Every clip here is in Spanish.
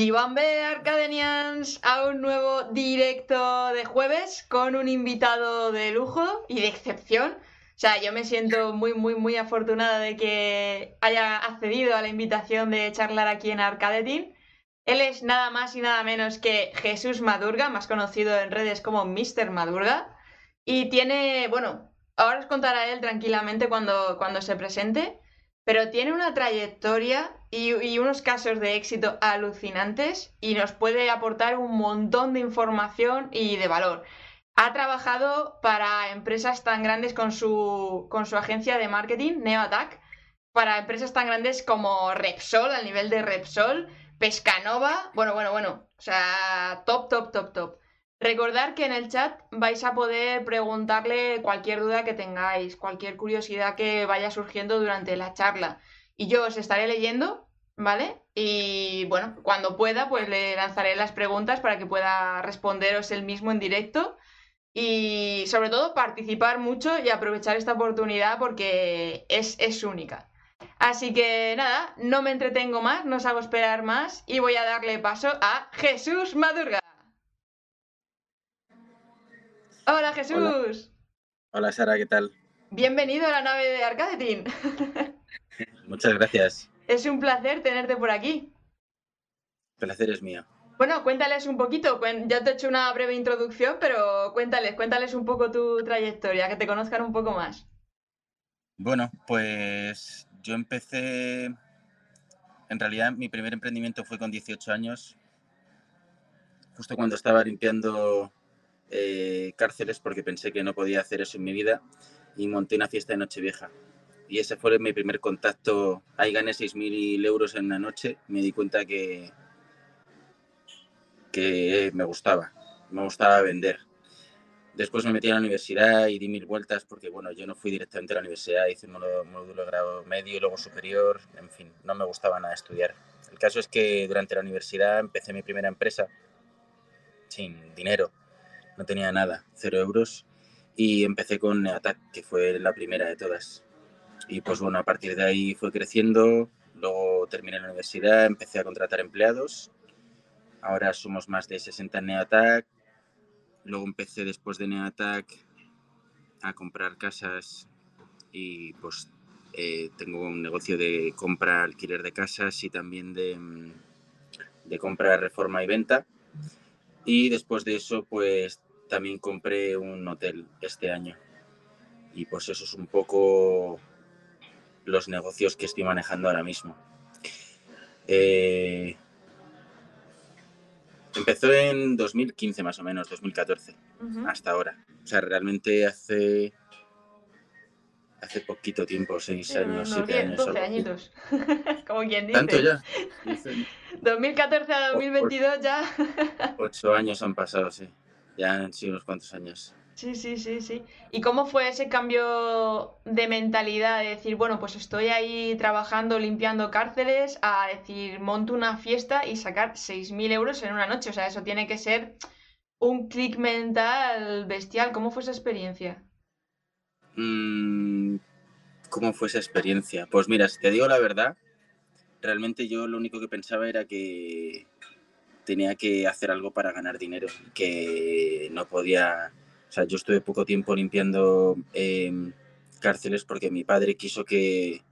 Givambe Arcadenians a un nuevo directo de jueves con un invitado de lujo y de excepción. O sea, yo me siento muy, muy, muy afortunada de que haya accedido a la invitación de charlar aquí en Arcadetin. Él es nada más y nada menos que Jesús Madurga, más conocido en redes como Mr. Madurga. Y tiene, bueno, ahora os contará él tranquilamente cuando, cuando se presente, pero tiene una trayectoria y, unos casos de éxito alucinantes y nos puede aportar un montón de información y de valor. Ha trabajado para empresas tan grandes con su, con su agencia de marketing, NeoAttack, para empresas tan grandes como Repsol, al nivel de Repsol, Pescanova, bueno, bueno, bueno, o sea, top, top, top, top. Recordar que en el chat vais a poder preguntarle cualquier duda que tengáis, cualquier curiosidad que vaya surgiendo durante la charla y yo os estaré leyendo, ¿vale? Y bueno, cuando pueda, pues le lanzaré las preguntas para que pueda responderos él mismo en directo y sobre todo participar mucho y aprovechar esta oportunidad porque es, es única. Así que nada, no me entretengo más, no os hago esperar más y voy a darle paso a Jesús Madurga. Hola Jesús. Hola, Sara, ¿qué tal? Bienvenido a la nave de Arcadetin. Muchas gracias. Es un placer tenerte por aquí. El placer es mío. Bueno, cuéntales un poquito. Ya te he hecho una breve introducción, pero cuéntales, cuéntales un poco tu trayectoria, que te conozcan un poco más. Bueno, pues yo empecé. En realidad, mi primer emprendimiento fue con 18 años, justo cuando estaba limpiando eh, cárceles, porque pensé que no podía hacer eso en mi vida, y monté una fiesta de Nochevieja y ese fue mi primer contacto. Ahí gané 6.000 euros en una noche. Me di cuenta que, que me gustaba, me gustaba vender. Después me metí a la universidad y di mil vueltas porque, bueno, yo no fui directamente a la universidad, hice un módulo de grado medio y luego superior, en fin, no me gustaba nada estudiar. El caso es que durante la universidad empecé mi primera empresa sin dinero, no tenía nada, cero euros, y empecé con Neatac, que fue la primera de todas. Y pues bueno, a partir de ahí fue creciendo, luego terminé la universidad, empecé a contratar empleados, ahora somos más de 60 en Neatac, luego empecé después de Neatac a comprar casas y pues eh, tengo un negocio de compra, alquiler de casas y también de, de compra, reforma y venta. Y después de eso, pues también compré un hotel este año. Y pues eso es un poco los negocios que estoy manejando ahora mismo. Eh, empezó en 2015 más o menos, 2014, hasta ahora. O sea, realmente hace hace poquito tiempo, seis años, siete años. 12 añitos, como quien dice. ¿Tanto ya? 2014 a 2022 ya. Ocho años han pasado, sí. Ya han sido unos cuantos años. Sí, sí, sí, sí. ¿Y cómo fue ese cambio de mentalidad de decir, bueno, pues estoy ahí trabajando, limpiando cárceles, a decir, monto una fiesta y sacar 6.000 euros en una noche? O sea, eso tiene que ser un clic mental bestial. ¿Cómo fue esa experiencia? Mm, ¿Cómo fue esa experiencia? Pues mira, si te digo la verdad, realmente yo lo único que pensaba era que tenía que hacer algo para ganar dinero, que no podía o sea, yo estuve poco tiempo limpiando em, cárceles porque mi padre quiso que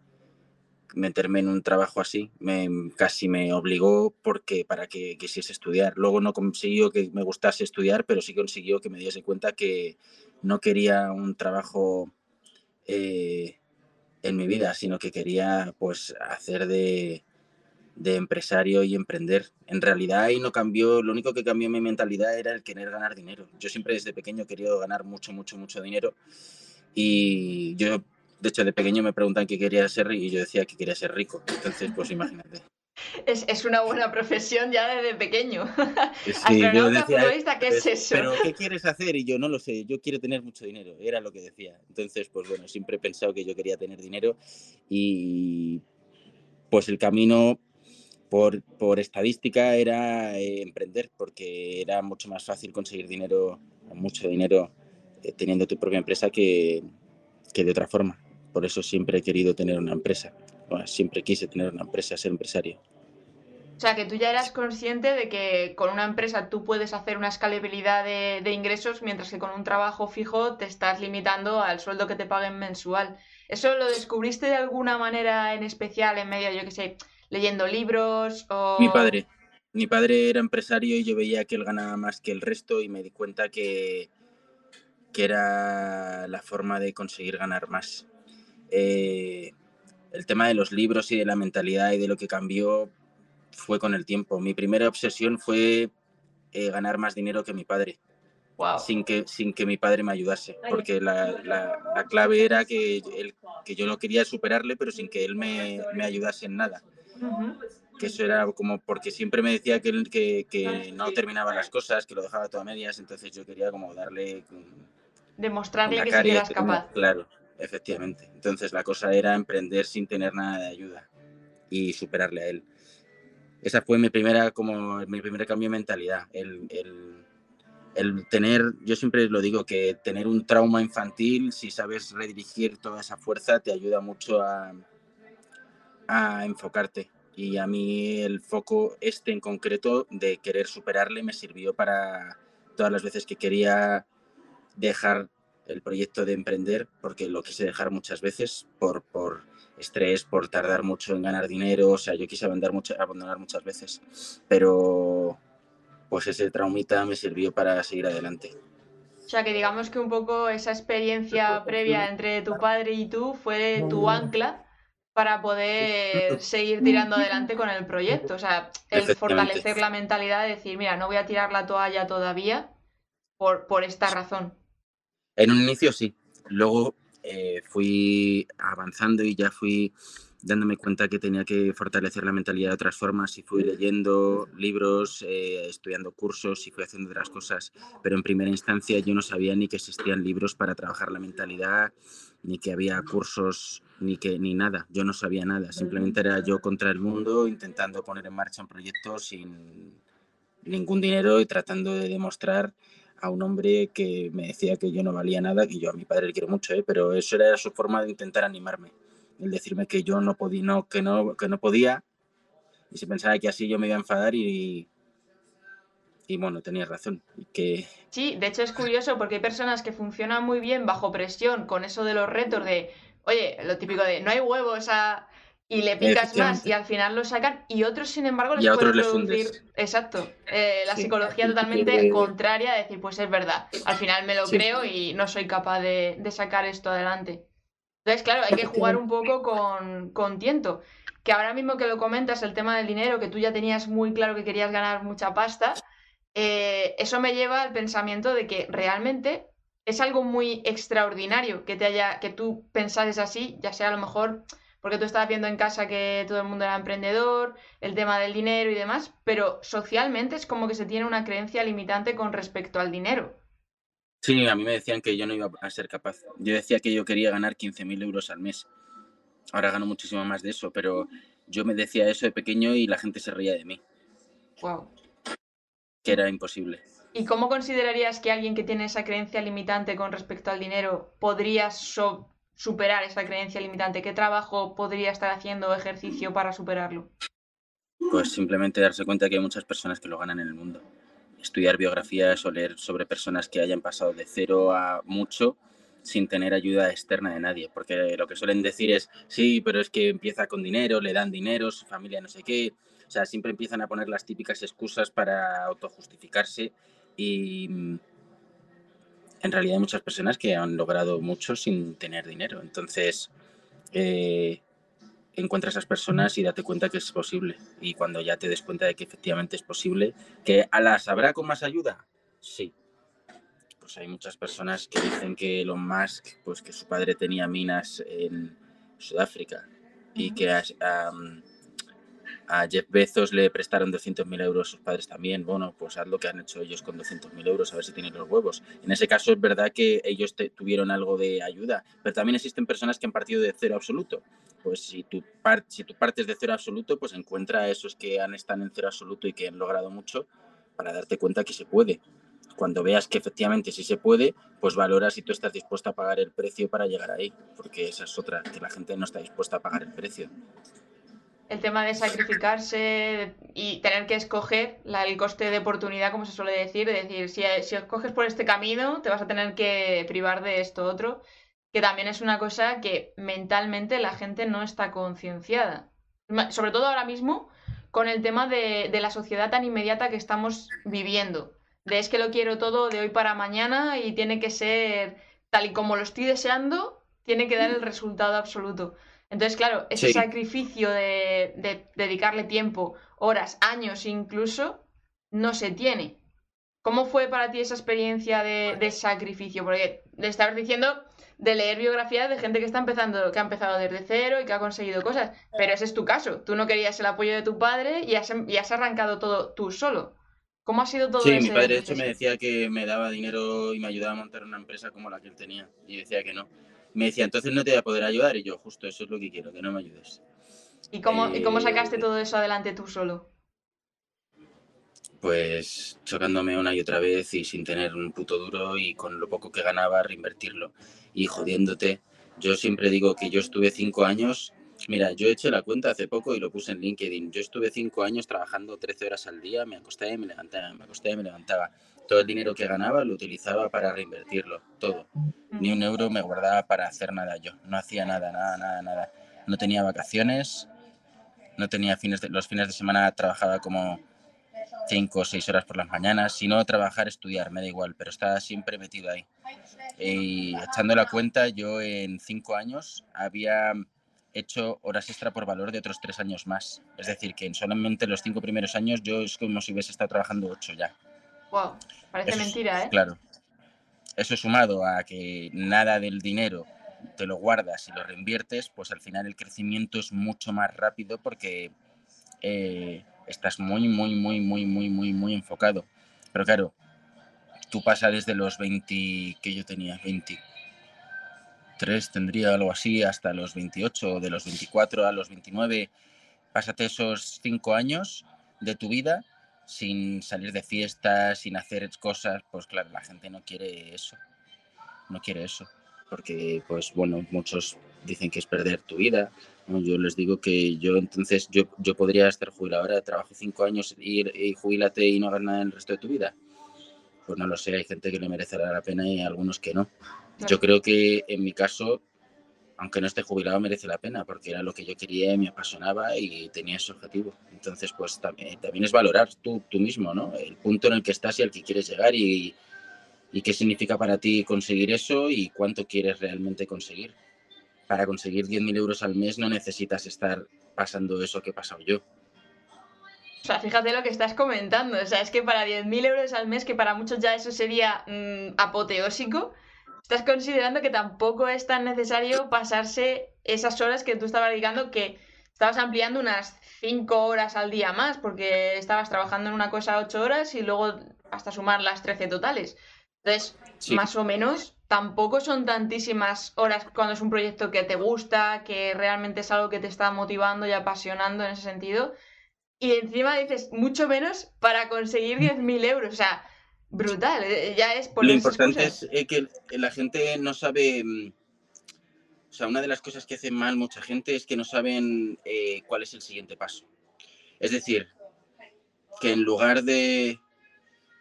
meterme en un trabajo así, me, casi me obligó porque para que quisiese estudiar. Luego no consiguió que me gustase estudiar, pero sí consiguió que me diese cuenta que no quería un trabajo eh, en mi vida, sino que quería pues hacer de, de empresario y emprender. En realidad ahí no cambió, lo único que cambió mi mentalidad era el querer ganar dinero. Yo siempre desde pequeño he querido ganar mucho, mucho, mucho dinero y yo, de hecho, de pequeño me preguntan qué quería ser y yo decía que quería ser rico. Entonces, pues imagínate. Es, es, una buena profesión ya desde pequeño. Sí, yo decía, ¿qué es eso? Pero ¿qué quieres hacer? Y yo no lo sé, yo quiero tener mucho dinero, era lo que decía. Entonces, pues bueno, siempre he pensado que yo quería tener dinero y pues el camino por, por estadística era eh, emprender, porque era mucho más fácil conseguir dinero, mucho dinero, eh, teniendo tu propia empresa que, que, de otra forma. Por eso siempre he querido tener una empresa, siempre quise tener una empresa, ser empresario. O sea, que tú ya eras consciente de que con una empresa tú puedes hacer una escalabilidad de, de, ingresos, mientras que con un trabajo fijo te estás limitando al sueldo que te paguen mensual. ¿Eso lo descubriste de alguna manera en especial en medio, yo qué sé, leyendo libros o...? Mi padre. Mi padre era empresario y yo veía que él ganaba más que el resto y me di cuenta que, que era la forma de conseguir ganar más. Eh, el tema de los libros y de la mentalidad y de lo que cambió fue con el tiempo. Mi primera obsesión fue eh, ganar más dinero que mi padre. Sin, que, sin que mi padre me ayudase, porque la, la, clave era que, que yo no quería superarle, pero sin que él me, me ayudase en nada. Que eso era como porque siempre me decía que, que, que, no terminaba las cosas, que lo dejaba todo a medias, entonces yo quería como darle... Demostrarle que sí eras capaz. Claro, efectivamente. Entonces la cosa era emprender sin tener nada de ayuda y superarle a él esa fue mi primera, como mi primer cambio de mentalidad. El, el, el, tener, yo siempre lo digo, que tener un trauma infantil, si sabes redirigir toda esa fuerza, te ayuda mucho a, a enfocarte. Y a mí el foco este en concreto de querer superarle me sirvió para todas las veces que quería dejar el proyecto de emprender, porque lo quise dejar muchas veces por, por estrés, por tardar mucho en ganar dinero, o sea, yo quise abandonar, mucho, abandonar muchas veces, pero pues ese traumita me sirvió para seguir adelante. O sea, que digamos que un poco esa experiencia previa entre tu padre y tú fue tu ancla para poder seguir tirando adelante con el proyecto. O sea, el fortalecer la mentalidad de decir, mira, no voy a tirar la toalla todavía por, por esta razón. En un inicio sí. Luego eh, fui avanzando y ya fui dándome cuenta que tenía que fortalecer la mentalidad de otras formas y fui leyendo libros, eh, estudiando cursos y fui haciendo otras cosas. Pero en primera instancia yo no sabía ni que existían libros para trabajar la mentalidad, ni que había cursos, ni que ni nada. Yo no sabía nada. Simplemente era yo contra el mundo intentando poner en marcha un proyecto sin ningún dinero y tratando de demostrar a un hombre que me decía que yo no valía nada, que yo a mi padre le quiero mucho, ¿eh? pero eso era su forma de intentar animarme, el decirme que yo no podía, no, que no, que no podía, y se pensaba que así yo me iba a enfadar y, y bueno, tenía razón. Que... Sí, de hecho es curioso porque hay personas que funcionan muy bien bajo presión con eso de los retos de, oye, lo típico de no hay huevos a y le picas más y al final lo sacan y otros sin embargo les pueden producir exacto. Eh, la psicología totalmente contraria de decir pues es verdad al final me lo creo y no soy capaz de, de, sacar esto adelante entonces claro hay que jugar un poco con, con tiento que ahora mismo que lo comentas el tema del dinero que tú ya tenías muy claro que querías ganar mucha pasta eh, eso me lleva al pensamiento de que realmente es algo muy extraordinario que te haya que tú pensases así ya sea a lo mejor porque tú estabas viendo en casa que todo el mundo era emprendedor, el tema del dinero y demás, pero socialmente es como que se tiene una creencia limitante con respecto al dinero. Sí, a mí me decían que yo no iba a ser capaz. Yo decía que yo quería ganar 15.000 euros al mes. Ahora gano muchísimo más de eso, pero yo me decía eso de pequeño y la gente se reía de mí. Wow. Que era imposible. ¿Y cómo considerarías que alguien que tiene esa creencia limitante con respecto al dinero podría so superar esa creencia limitante? ¿Qué trabajo podría estar haciendo ejercicio para superarlo? Pues simplemente darse cuenta que hay muchas personas que lo ganan en el mundo. Estudiar biografías o leer sobre personas que hayan pasado de cero a mucho sin tener ayuda externa de nadie, porque lo que suelen decir es, sí, pero es que empieza con dinero, le dan dinero, su familia no sé qué, o sea, siempre empiezan a poner las típicas excusas para autojustificarse y en realidad hay muchas personas que han logrado mucho sin tener dinero. Entonces, eh, encuentra a esas personas y date cuenta que es posible. Y cuando ya te des cuenta de que efectivamente es posible, que a las habrá con más ayuda, sí. Pues hay muchas personas que dicen que Elon Musk, pues que su padre tenía minas en Sudáfrica y que a Jeff Bezos le prestaron 200.000 euros sus padres también. Bueno, pues haz lo que han hecho ellos con 200.000 euros, a ver si tienen los huevos. En ese caso es verdad que ellos tuvieron algo de ayuda, pero también existen personas que han partido de cero absoluto. Pues si tú, si tú partes de cero absoluto, pues encuentra a esos que han estado en cero absoluto y que han logrado mucho para darte cuenta que se puede. Cuando veas que efectivamente sí se puede, pues valora si tú estás dispuesta a pagar el precio para llegar ahí, porque esa es otra, que la gente no está dispuesta a pagar el precio. El tema de sacrificarse y tener que escoger el coste de oportunidad, como se suele decir, es decir, si, si escoges por este camino, te vas a tener que privar de esto otro, que también es una cosa que mentalmente la gente no está concienciada. Sobre todo ahora mismo con el tema de, de la sociedad tan inmediata que estamos viviendo. De es que lo quiero todo de hoy para mañana y tiene que ser tal y como lo estoy deseando, tiene que dar el resultado absoluto. Entonces, claro, ese sacrificio de, dedicarle tiempo, horas, años incluso, no se tiene. ¿Cómo fue para ti esa experiencia de, sacrificio? Porque le estabas diciendo de leer biografías de gente que está empezando, que ha empezado desde cero y que ha conseguido cosas. Pero ese es tu caso. Tú no querías el apoyo de tu padre y has, y has arrancado todo tú solo. ¿Cómo ha sido todo Sí, mi padre de hecho me decía que me daba dinero y me ayudaba a montar una empresa como la que él tenía. Y decía que no me decía, entonces no te voy a poder ayudar. Y yo, justo eso es lo que quiero, que no me ayudes. ¿Y cómo, cómo sacaste eh, todo eso adelante tú solo? Pues chocándome una y otra vez y sin tener un puto duro y con lo poco que ganaba reinvertirlo y jodiéndote. Yo siempre digo que yo estuve cinco años, mira, yo eché la cuenta hace poco y lo puse en LinkedIn. Yo estuve cinco años trabajando 13 horas al día, me acostaba y me levantaba, me acostaba y me levantaba todo el dinero que ganaba lo utilizaba para reinvertirlo, todo. Ni un euro me guardaba para hacer nada yo. No hacía nada, nada, nada, nada. No tenía vacaciones, no tenía fines de, los fines de semana trabajaba como cinco o seis horas por las mañanas. Si no, trabajar, estudiar, me da igual, pero estaba siempre metido ahí. Y echando la cuenta, yo en cinco años había hecho horas extra por valor de otros tres años más. Es decir, que en solamente los cinco primeros años yo es como si hubiese estado trabajando ocho ya. Wow, parece mentira, ¿eh? Claro. Eso sumado a que nada del dinero te lo guardas y lo reinviertes, pues al final el crecimiento es mucho más rápido porque eh, estás muy, muy, muy, muy, muy, muy, muy enfocado. Pero claro, tú pasas desde los 20 que yo tenía, 23 tendría algo así, hasta los 28, de los 24 a los 29, pásate esos 5 años de tu vida sin salir de fiestas, sin hacer cosas, pues claro, la gente no quiere eso. No quiere eso. Porque, pues bueno, muchos dicen que es perder tu vida. Yo les digo que yo entonces, yo, yo podría estar jubilado ahora, trabajo cinco años y, y jubilate y no hagas nada el resto de tu vida. Pues no lo sé, hay gente que le merecerá la pena y algunos que no. Yo creo que en mi caso aunque no esté jubilado, merece la pena, porque era lo que yo quería, me apasionaba y tenía ese objetivo. Entonces, pues también, también es valorar tú, tú mismo, ¿no? El punto en el que estás y al que quieres llegar y, y qué significa para ti conseguir eso y cuánto quieres realmente conseguir. Para conseguir 10.000 euros al mes no necesitas estar pasando eso que he pasado yo. O sea, fíjate lo que estás comentando. O sea, es que para 10.000 euros al mes, que para muchos ya eso sería mm, apoteósico, estás considerando que tampoco es tan necesario pasarse esas horas que tú estabas dedicando, que estabas ampliando unas 5 horas al día más, porque estabas trabajando en una cosa 8 horas y luego hasta sumar las 13 totales. Entonces, más o menos, tampoco son tantísimas horas cuando es un proyecto que te gusta, que realmente es algo que te está motivando y apasionando en ese sentido. Y encima dices, mucho menos para conseguir 10.000 euros. O sea, brutal, eh, ya es por Lo importante es eh, que la gente no sabe, mm, o sea, una de las cosas que hace mal mucha gente es que no saben eh, cuál es el siguiente paso. Es decir, que en lugar de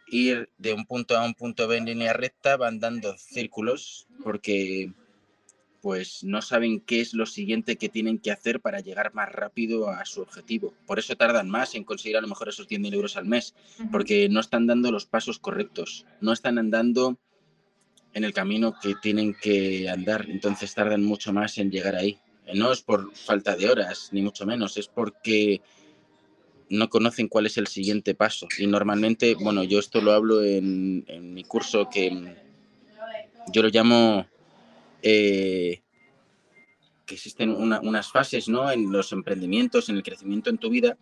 ir de un punto a un punto B en línea recta, van dando círculos porque pues no saben qué es lo siguiente que tienen que hacer para llegar más rápido a su objetivo. Por eso tardan más en conseguir a lo mejor esos 10.000 euros al mes, porque no están dando los pasos correctos, no están andando en el camino que tienen que andar, entonces tardan mucho más en llegar ahí. No es por falta de horas, ni mucho menos, es porque no conocen cuál es el siguiente paso. Y normalmente, bueno, yo esto lo hablo en, en mi curso que yo lo llamo eh, que existen unas fases ¿no? en los emprendimientos, en el crecimiento en tu vida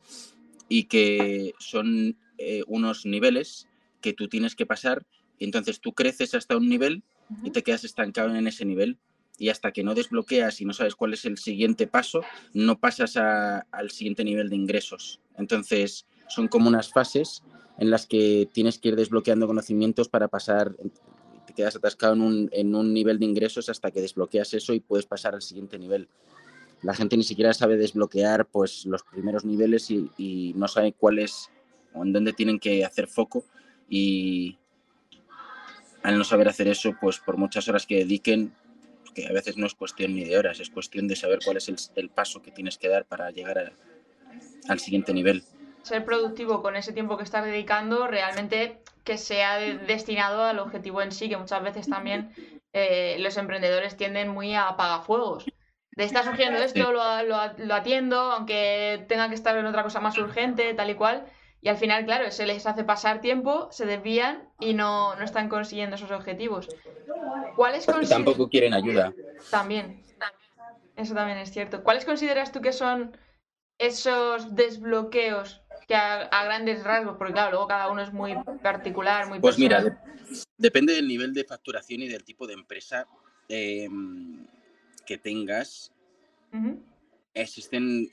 y que son eh, unos niveles que tú tienes que pasar y entonces tú creces hasta un nivel y te quedas estancado en ese nivel y hasta que no desbloqueas y no sabes cuál es el siguiente paso, no pasas al siguiente nivel de ingresos. Entonces son como unas fases en las que tienes que ir desbloqueando conocimientos para pasar quedas atascado en un, en un nivel de ingresos hasta que desbloqueas eso y puedes pasar al siguiente nivel. la gente ni siquiera sabe desbloquear pues los primeros niveles y, no sabe cuál es o en dónde tienen que hacer foco y al no saber hacer eso, pues por muchas horas que dediquen, que a veces no es cuestión ni de horas, es cuestión de saber cuál es el, paso que tienes que dar para llegar al siguiente nivel. Ser productivo con ese tiempo que estás dedicando, realmente que sea destinado al objetivo en sí, que muchas veces también eh, los emprendedores tienden muy a apagafuegos de está surgiendo esto, lo, lo, atiendo, aunque tenga que estar en otra cosa más urgente, tal y cual. Y al final, claro, se les hace pasar tiempo, se desvían y no, no están consiguiendo esos objetivos. ¿Cuáles Tampoco quieren ayuda. También. Eso también es cierto. ¿Cuáles consideras tú que son esos desbloqueos que a, grandes rasgos, porque claro, luego cada uno es muy particular, muy Pues mira, depende del nivel de facturación y del tipo de empresa. Eh, que tengas, existen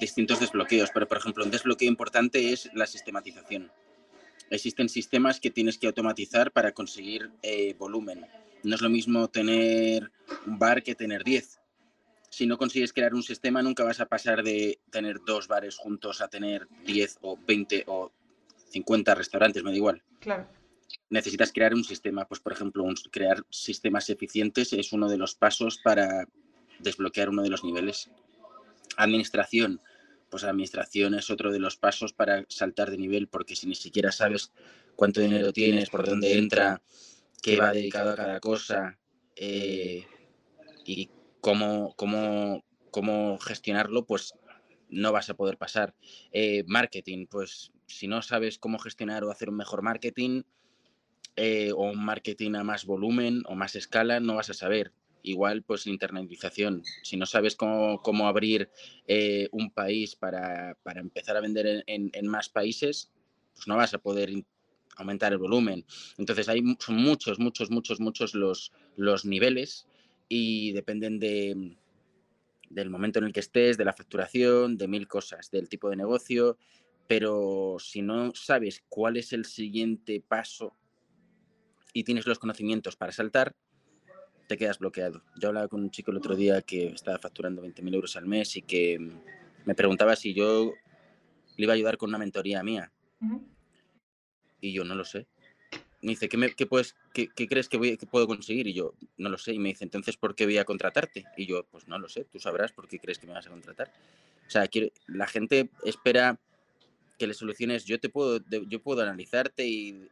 distintos desbloqueos, pero por ejemplo, un desbloqueo importante es la sistematización. Existen sistemas que tienes que automatizar para conseguir eh, volumen. No es lo mismo tener un bar que tener 10. Si no consigues crear un sistema, nunca vas a pasar de tener dos bares juntos a tener 10 o 20 o 50 restaurantes, me da igual. Claro necesitas crear un sistema. Pues, por ejemplo, crear sistemas eficientes es uno de los pasos para desbloquear uno de los niveles. Administración. Pues administración es otro de los pasos para saltar de nivel, porque si ni siquiera sabes cuánto dinero tienes, por dónde entra, qué va dedicado a cada cosa eh, y cómo, cómo, cómo gestionarlo, pues no vas a poder pasar. Eh, marketing, pues si no sabes cómo gestionar o hacer un mejor marketing, eh, o un marketing a más volumen o más escala, no vas a saber. Igual, pues internalización. Si no sabes cómo, cómo abrir eh, un país para, para, empezar a vender en, en, más países, pues no vas a poder aumentar el volumen. Entonces, hay, son muchos, muchos, muchos, muchos los, los niveles y dependen de, del momento en el que estés, de la facturación, de mil cosas, del tipo de negocio, pero si no sabes cuál es el siguiente paso y tienes los conocimientos para saltar, te quedas bloqueado. Yo hablaba con un chico el otro día que estaba facturando 20.000 euros al mes y que me preguntaba si yo le iba a ayudar con una mentoría mía. Y yo no lo sé. Me dice, ¿qué, me, qué, puedes, qué, qué crees que, voy, que, puedo conseguir? Y yo, no lo sé. Y me dice, entonces, ¿por qué voy a contratarte? Y yo, pues no lo sé. Tú sabrás por qué crees que me vas a contratar. O sea, la gente espera que le soluciones. Yo te puedo, yo puedo analizarte y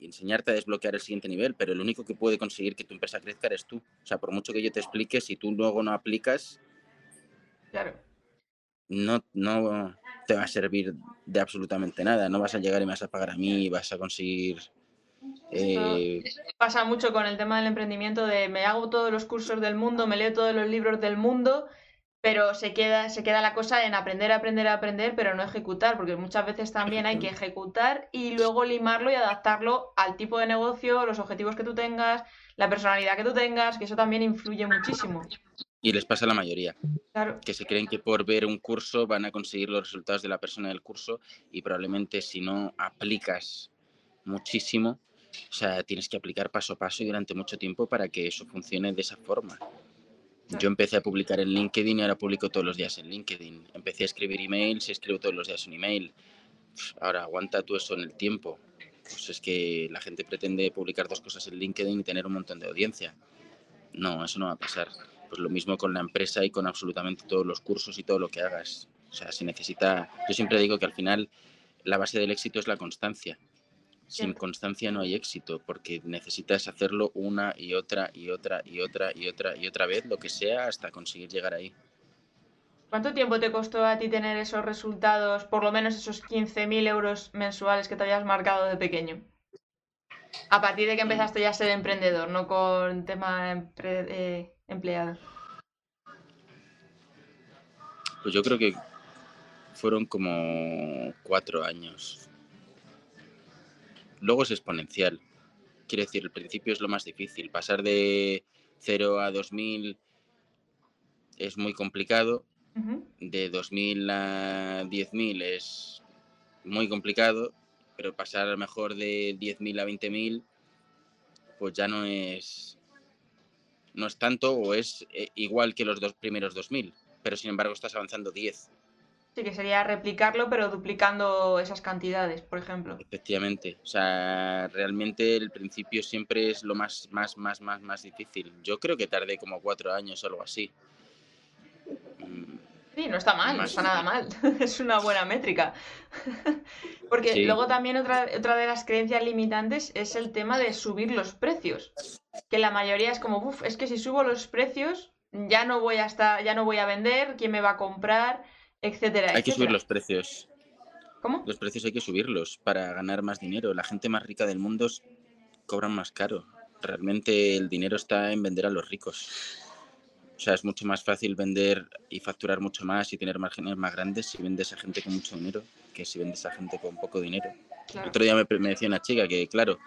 enseñarte a desbloquear el siguiente nivel, pero el único que puede conseguir que tu empresa crezca eres tú. O sea, por mucho que yo te explique, si tú luego no aplicas, claro. no, no te va a servir de absolutamente nada. No vas a llegar y me vas a pagar a mí y vas a conseguir... Eh... Pasa mucho con el tema del emprendimiento de me hago todos los cursos del mundo, me leo todos los libros del mundo pero se queda, se queda la cosa en aprender, aprender, aprender, pero no ejecutar, porque muchas veces también hay que ejecutar y luego limarlo y adaptarlo al tipo de negocio, los objetivos que tú tengas, la personalidad que tú tengas, que eso también influye muchísimo. Y les pasa a la mayoría, que se creen que por ver un curso van a conseguir los resultados de la persona del curso y probablemente si no aplicas muchísimo, o sea, tienes que aplicar paso a paso y durante mucho tiempo para que eso funcione de esa forma. Yo empecé a publicar en LinkedIn y ahora publico todos los días en LinkedIn. Empecé a escribir emails y escribo todos los días un email. Ahora aguanta tú eso en el tiempo. Pues es que la gente pretende publicar dos cosas en LinkedIn y tener un montón de audiencia. No, eso no va a pasar. Pues lo mismo con la empresa y con absolutamente todos los cursos y todo lo que hagas. O sea, si necesita. Yo siempre digo que al final la base del éxito es la constancia sin constancia no hay éxito, porque necesitas hacerlo una y otra y otra y otra y otra y otra vez, lo que sea, hasta conseguir llegar ahí. ¿Cuánto tiempo te costó a ti tener esos resultados, por lo menos esos 15.000 euros mensuales que te habías marcado de pequeño? A partir de que empezaste ya a ser emprendedor, no con tema eh, empleado. Pues yo creo que fueron como cuatro años luego es exponencial. Quiere decir, el principio es lo más difícil. Pasar de 0 a 2000 es muy complicado. De 2000 a 10.000 es muy complicado. Pero pasar a lo mejor de 10.000 a 20.000, pues ya no es, no es tanto o es eh, igual que los dos primeros 2.000. pero sin embargo estás avanzando 10. Sí, que sería replicarlo, pero duplicando esas cantidades, por ejemplo. Efectivamente. O sea, realmente el principio siempre es lo más, más, más, más, más difícil. Yo creo que tardé como cuatro años o algo así. Sí, no está mal, no está nada mal. es una buena métrica. Porque luego también otra, otra de las creencias limitantes es el tema de subir los precios. Que la mayoría es como, uff, es que si subo los precios, ya no voy a estar, ya no voy a vender, quién me va a comprar, etcétera. Hay que subir los precios. ¿Cómo? Los precios hay que subirlos para ganar más dinero. La gente más rica del mundo cobran más caro. Realmente el dinero está en vender a los ricos. O sea, es mucho más fácil vender y facturar mucho más y tener márgenes más grandes si vendes a gente con mucho dinero que si vendes a gente con poco dinero. otro día me, decía una chica que, claro,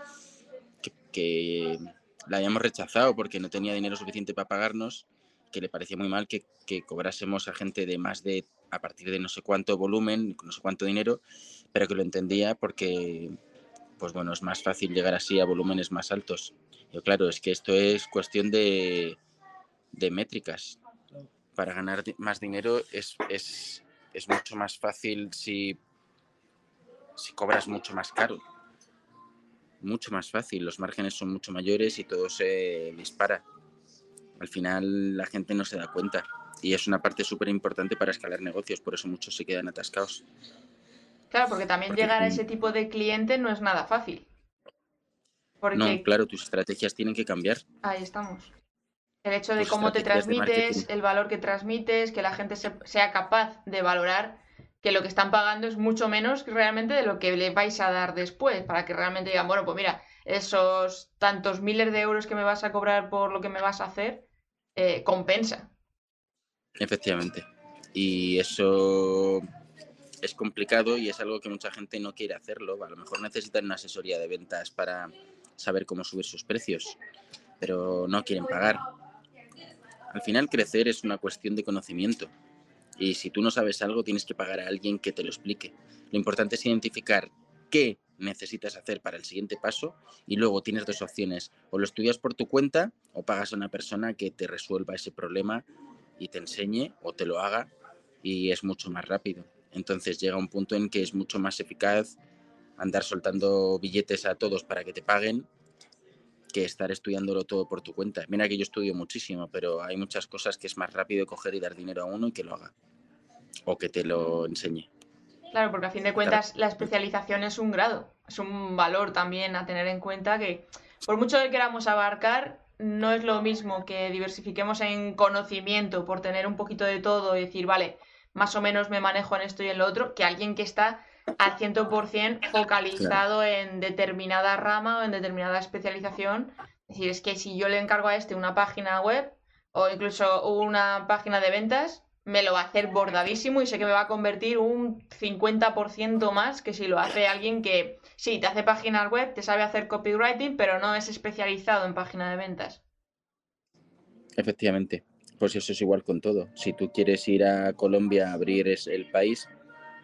que, la habíamos rechazado porque no tenía dinero suficiente para pagarnos, que le parecía muy mal que, que cobrásemos a gente de más de, a partir de no sé cuánto volumen, no sé cuánto dinero, pero que lo entendía porque, pues bueno, es más fácil llegar así a volúmenes más altos. Yo, claro, es que esto es cuestión de de métricas. Para ganar más dinero es, es, es mucho más fácil si, si cobras mucho más caro. Mucho más fácil, los márgenes son mucho mayores y todo se dispara. Al final la gente no se da cuenta y es una parte súper importante para escalar negocios, por eso muchos se quedan atascados. Claro, porque también llegar a ese tipo de cliente no es nada fácil. No, claro, tus estrategias tienen que cambiar. Ahí estamos. El hecho de cómo te transmites, el valor que transmites, que la gente sea capaz de valorar que lo que están pagando es mucho menos realmente de lo que le vais a dar después, para que realmente digan, bueno, pues mira, esos tantos miles de euros que me vas a cobrar por lo que me vas a hacer, eh, compensa. Efectivamente. Y eso es complicado y es algo que mucha gente no quiere hacerlo. A lo mejor necesitan una asesoría de ventas para saber cómo subir sus precios, pero no quieren pagar. Al final crecer es una cuestión de conocimiento. Y si tú no sabes algo, tienes que pagar a alguien que te lo explique. Lo importante es identificar qué necesitas hacer para el siguiente paso y luego tienes dos opciones. O lo estudias por tu cuenta o pagas a una persona que te resuelva ese problema y te enseñe o te lo haga y es mucho más rápido. Entonces llega un punto en que es mucho más eficaz andar soltando billetes a todos para que te paguen que estar estudiándolo todo por tu cuenta. Mira que yo estudio muchísimo, pero hay muchas cosas que es más rápido coger y dar dinero a uno y que lo haga. O que te lo enseñe. Claro, porque a fin de cuentas la especialización es un grado, es un valor también a tener en cuenta que por mucho que queramos abarcar, no es lo mismo que diversifiquemos en conocimiento por tener un poquito de todo y decir, vale, más o menos me manejo en esto y en lo otro, que alguien que está al 100% focalizado en determinada rama o en determinada especialización. Es decir, es que si yo le encargo a este una página web o incluso una página de ventas, me lo va a hacer bordadísimo y sé que me va a convertir un 50% más que si lo hace alguien que sí, te hace páginas web, te sabe hacer copywriting, pero no es especializado en página de ventas. Efectivamente, pues eso es igual con todo. Si tú quieres ir a Colombia a abrir el país,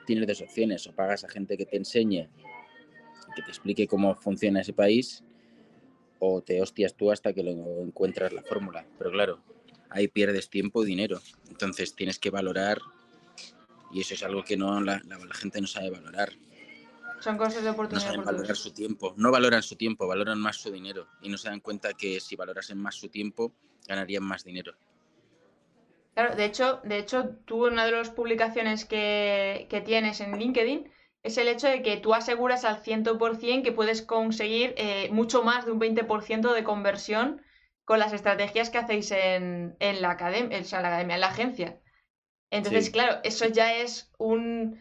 tienes dos opciones, o pagas a gente que te enseñe, que te explique cómo funciona ese país, o te hostias tú hasta que lo encuentras la fórmula. Pero claro, ahí pierdes tiempo y dinero. Entonces tienes que valorar, y eso es algo que no la, gente no sabe valorar. Son cosas de oportunidad. No saben valorar su tiempo. No valoran su tiempo, valoran más su dinero. Y no se dan cuenta que si valorasen más su tiempo, ganarían más dinero. Claro, de hecho, de hecho, tú una de las publicaciones que, tienes en LinkedIn es el hecho de que tú aseguras al 100% que puedes conseguir eh, mucho más de un 20% de conversión con las estrategias que hacéis en, la, academia, en la academia, en la agencia. Entonces, claro, eso ya es un,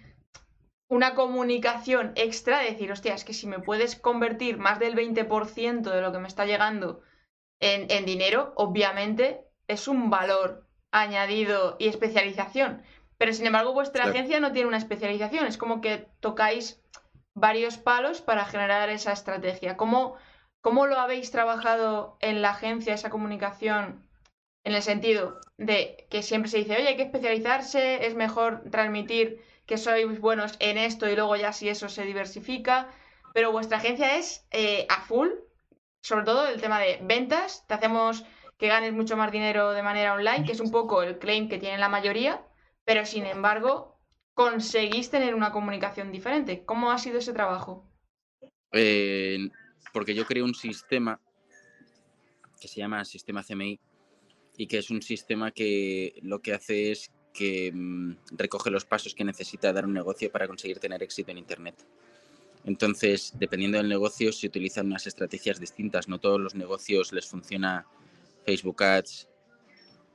una comunicación extra de decir, hostia, es que si me puedes convertir más del 20% de lo que me está llegando en, en dinero, obviamente es un valor añadido y especialización. Pero sin embargo, vuestra agencia no tiene una especialización. Es como que tocáis varios palos para generar esa estrategia. ¿Cómo, cómo lo habéis trabajado en la agencia, esa comunicación? En el sentido de que siempre se dice, oye, hay que especializarse, es mejor transmitir que sois buenos en esto y luego ya si eso se diversifica. Pero vuestra agencia es eh, a full, sobre todo el tema de ventas. Te hacemos que ganes mucho más dinero de manera online, que es un poco el claim que tiene la mayoría, pero sin embargo conseguís tener una comunicación diferente. ¿Cómo ha sido ese trabajo? Eh, porque yo creo un sistema que se llama Sistema CMI y que es un sistema que lo que hace es que mm, recoge los pasos que necesita dar un negocio para conseguir tener éxito en Internet. Entonces, dependiendo del negocio, se utilizan unas estrategias distintas. No todos los negocios les funciona Facebook Ads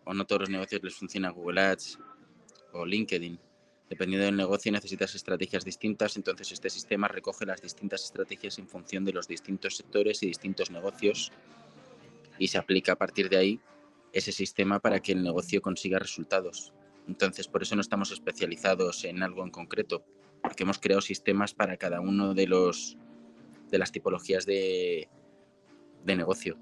o no todos los negocios les funciona Google Ads o LinkedIn. Dependiendo del negocio necesitas estrategias distintas, entonces este sistema recoge las distintas estrategias en función de los distintos sectores y distintos negocios y se aplica a partir de ahí ese sistema para que el negocio consiga resultados. Entonces, por eso no estamos especializados en algo en concreto, porque hemos creado sistemas para cada uno de los de las tipologías de, de negocio.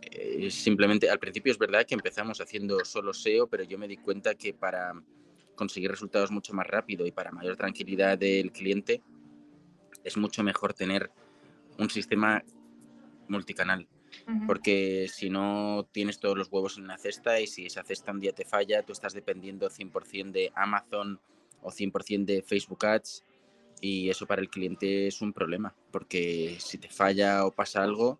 Eh, simplemente, al principio es verdad que empezamos haciendo solo SEO, pero yo me di cuenta que para conseguir resultados mucho más rápido y para mayor tranquilidad del cliente, es mucho mejor tener un sistema multicanal. Porque si no tienes todos los huevos en una cesta y si esa cesta un día te falla, tú estás dependiendo 100% de Amazon o 100% de Facebook Ads y eso para el cliente es un problema porque si te falla o pasa algo,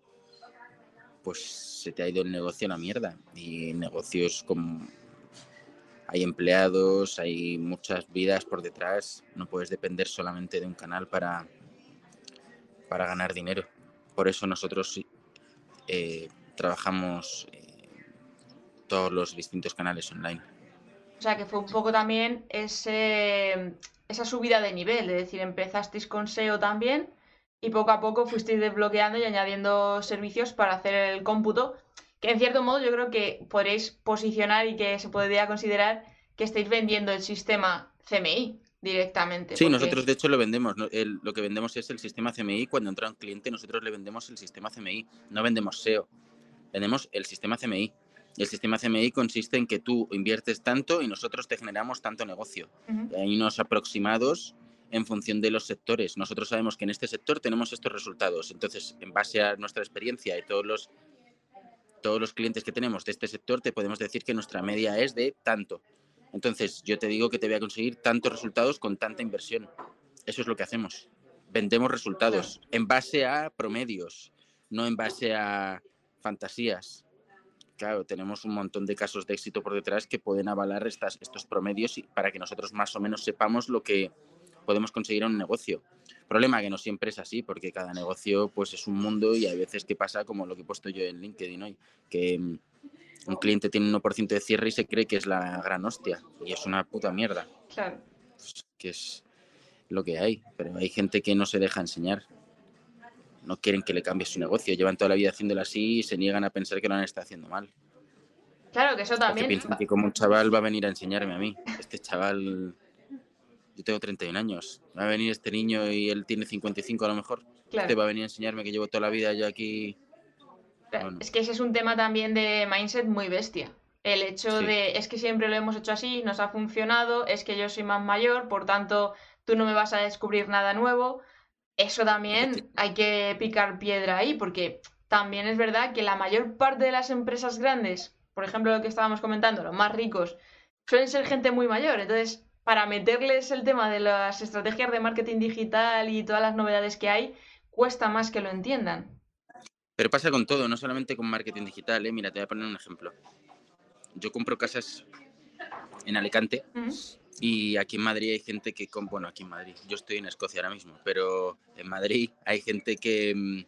pues se te ha ido el negocio a la mierda y negocios como hay empleados, hay muchas vidas por detrás, no puedes depender solamente de un canal para, para ganar dinero. Por eso nosotros eh, trabajamos eh, todos los distintos canales online. O sea, que fue un poco también ese, esa subida de nivel, es decir, empezasteis con SEO también y poco a poco fuisteis desbloqueando y añadiendo servicios para hacer el cómputo que en cierto modo yo creo que podréis posicionar y que se podría considerar que estáis vendiendo el sistema CMI directamente. Sí, nosotros de hecho lo vendemos. lo que vendemos es el sistema CMI. Cuando entra un cliente, nosotros le vendemos el sistema CMI. No vendemos SEO. Vendemos el sistema CMI. El sistema CMI consiste en que tú inviertes tanto y nosotros te generamos tanto negocio. Hay unos aproximados en función de los sectores. Nosotros sabemos que en este sector tenemos estos resultados. Entonces, en base a nuestra experiencia y todos los todos los clientes que tenemos de este sector, te podemos decir que nuestra media es de tanto. Entonces, yo te digo que te voy a conseguir tantos resultados con tanta inversión. Eso es lo que hacemos. Vendemos resultados en base a promedios, no en base a fantasías. Claro, tenemos un montón de casos de éxito por detrás que pueden avalar estas, estos promedios y para que nosotros más o menos sepamos lo que podemos conseguir en un negocio. Problema que no siempre es así, porque cada negocio pues es un mundo y hay veces que pasa como lo que he puesto yo en LinkedIn hoy, que mm, un cliente tiene un 1% de cierre y se cree que es la gran hostia y es una puta mierda. Claro. Pues, que es lo que hay, pero hay gente que no se deja enseñar. No quieren que le cambie su negocio, llevan toda la vida haciéndolo así y se niegan a pensar que lo han estado haciendo mal. Claro, que eso también. Porque piensan que como un chaval va a venir a enseñarme a mí. Este chaval yo tengo 31 años. Va a venir este niño y él tiene 55 a lo mejor. Claro. Este va a venir a enseñarme que llevo toda la vida yo aquí. Es que ese es un tema también de mindset muy bestia. El hecho de, es que siempre lo hemos hecho así, nos ha funcionado, es que yo soy más mayor, por tanto, tú no me vas a descubrir nada nuevo. Eso también hay que picar piedra ahí, porque también es verdad que la mayor parte de las empresas grandes, por ejemplo, lo que estábamos comentando, los más ricos, suelen ser gente muy mayor. Entonces, para meterles el tema de las estrategias de marketing digital y todas las novedades que hay, cuesta más que lo entiendan. Pero pasa con todo, no solamente con marketing digital. ¿eh? Mira, te voy a poner un ejemplo. Yo compro casas en Alicante y aquí en Madrid hay gente que, bueno, aquí en Madrid, yo estoy en Escocia ahora mismo, pero en Madrid hay gente que mm,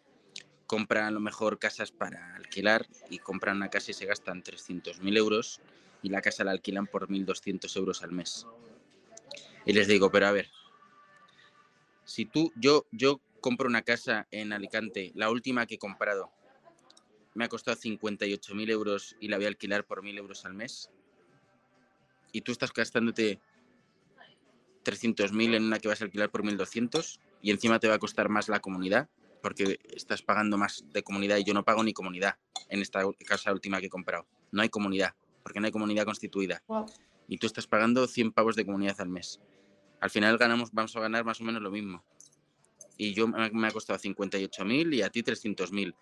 compra a lo mejor casas para alquilar y compran una casa y se gastan 300.000 euros y la casa la alquilan por 1.200 euros al mes. Y les digo, pero a ver, si tú, yo, yo compro una casa en Alicante, la última que he comprado, me ha costado 58.000 euros y la voy a alquilar por 1.000 euros al mes, y tú estás gastándote 300.000 en una que vas a alquilar por 1.200 y encima te va a costar más la comunidad, porque estás pagando más de comunidad y yo no pago ni comunidad en esta casa última que he comprado. No hay comunidad, porque no hay comunidad constituida. Y tú estás pagando 100 pavos de comunidad al mes al final ganamos, vamos a ganar más o menos lo mismo. Y yo me ha costado 58.000 y a ti 300.000.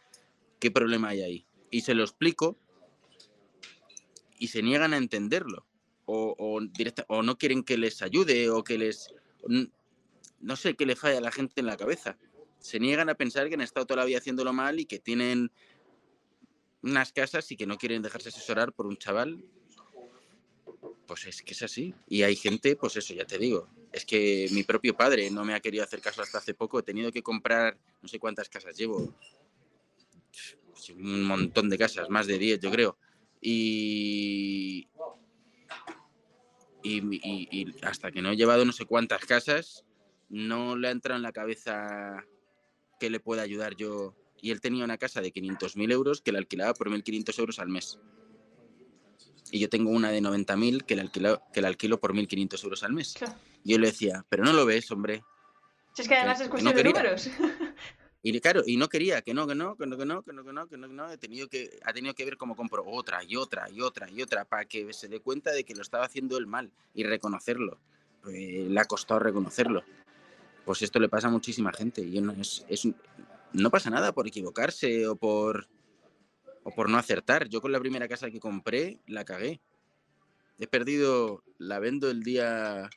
¿Qué problema hay ahí? Y se lo explico y se niegan a entenderlo. O, o, no quieren que les ayude o que les... No sé qué le falla a la gente en la cabeza. Se niegan a pensar que han estado toda la vida haciéndolo mal y que tienen unas casas y que no quieren dejarse asesorar por un chaval. Pues es que es así. Y hay gente, pues eso, ya te digo. Es que mi propio padre no me ha querido hacer caso hasta hace poco. He tenido que comprar, no sé cuántas casas llevo, un montón de casas, más de 10 yo creo. Y, y, y, hasta que no he llevado no sé cuántas casas, no le ha entrado en la cabeza que le pueda ayudar yo. Y él tenía una casa de 500.000 euros que la alquilaba por 1.500 euros al mes. Y yo tengo una de 90.000 que, alquilo, que la alquilo por 1.500 euros al mes. Claro. Y yo le decía, pero no lo ves, hombre. Si es que además que, es cuestión no de números. Y claro, y no quería, que no, que no, que no, que no, que no, que no, que no, que no. He tenido que, ha tenido que ver cómo compro otra y otra y otra y otra para que se dé cuenta de que lo estaba haciendo el mal y reconocerlo. Pues, le ha costado reconocerlo. Pues esto le pasa a muchísima gente. Y no, es, es, no pasa nada por equivocarse o por, o por no acertar. Yo con la primera casa que compré la cagué. He perdido, la vendo el día,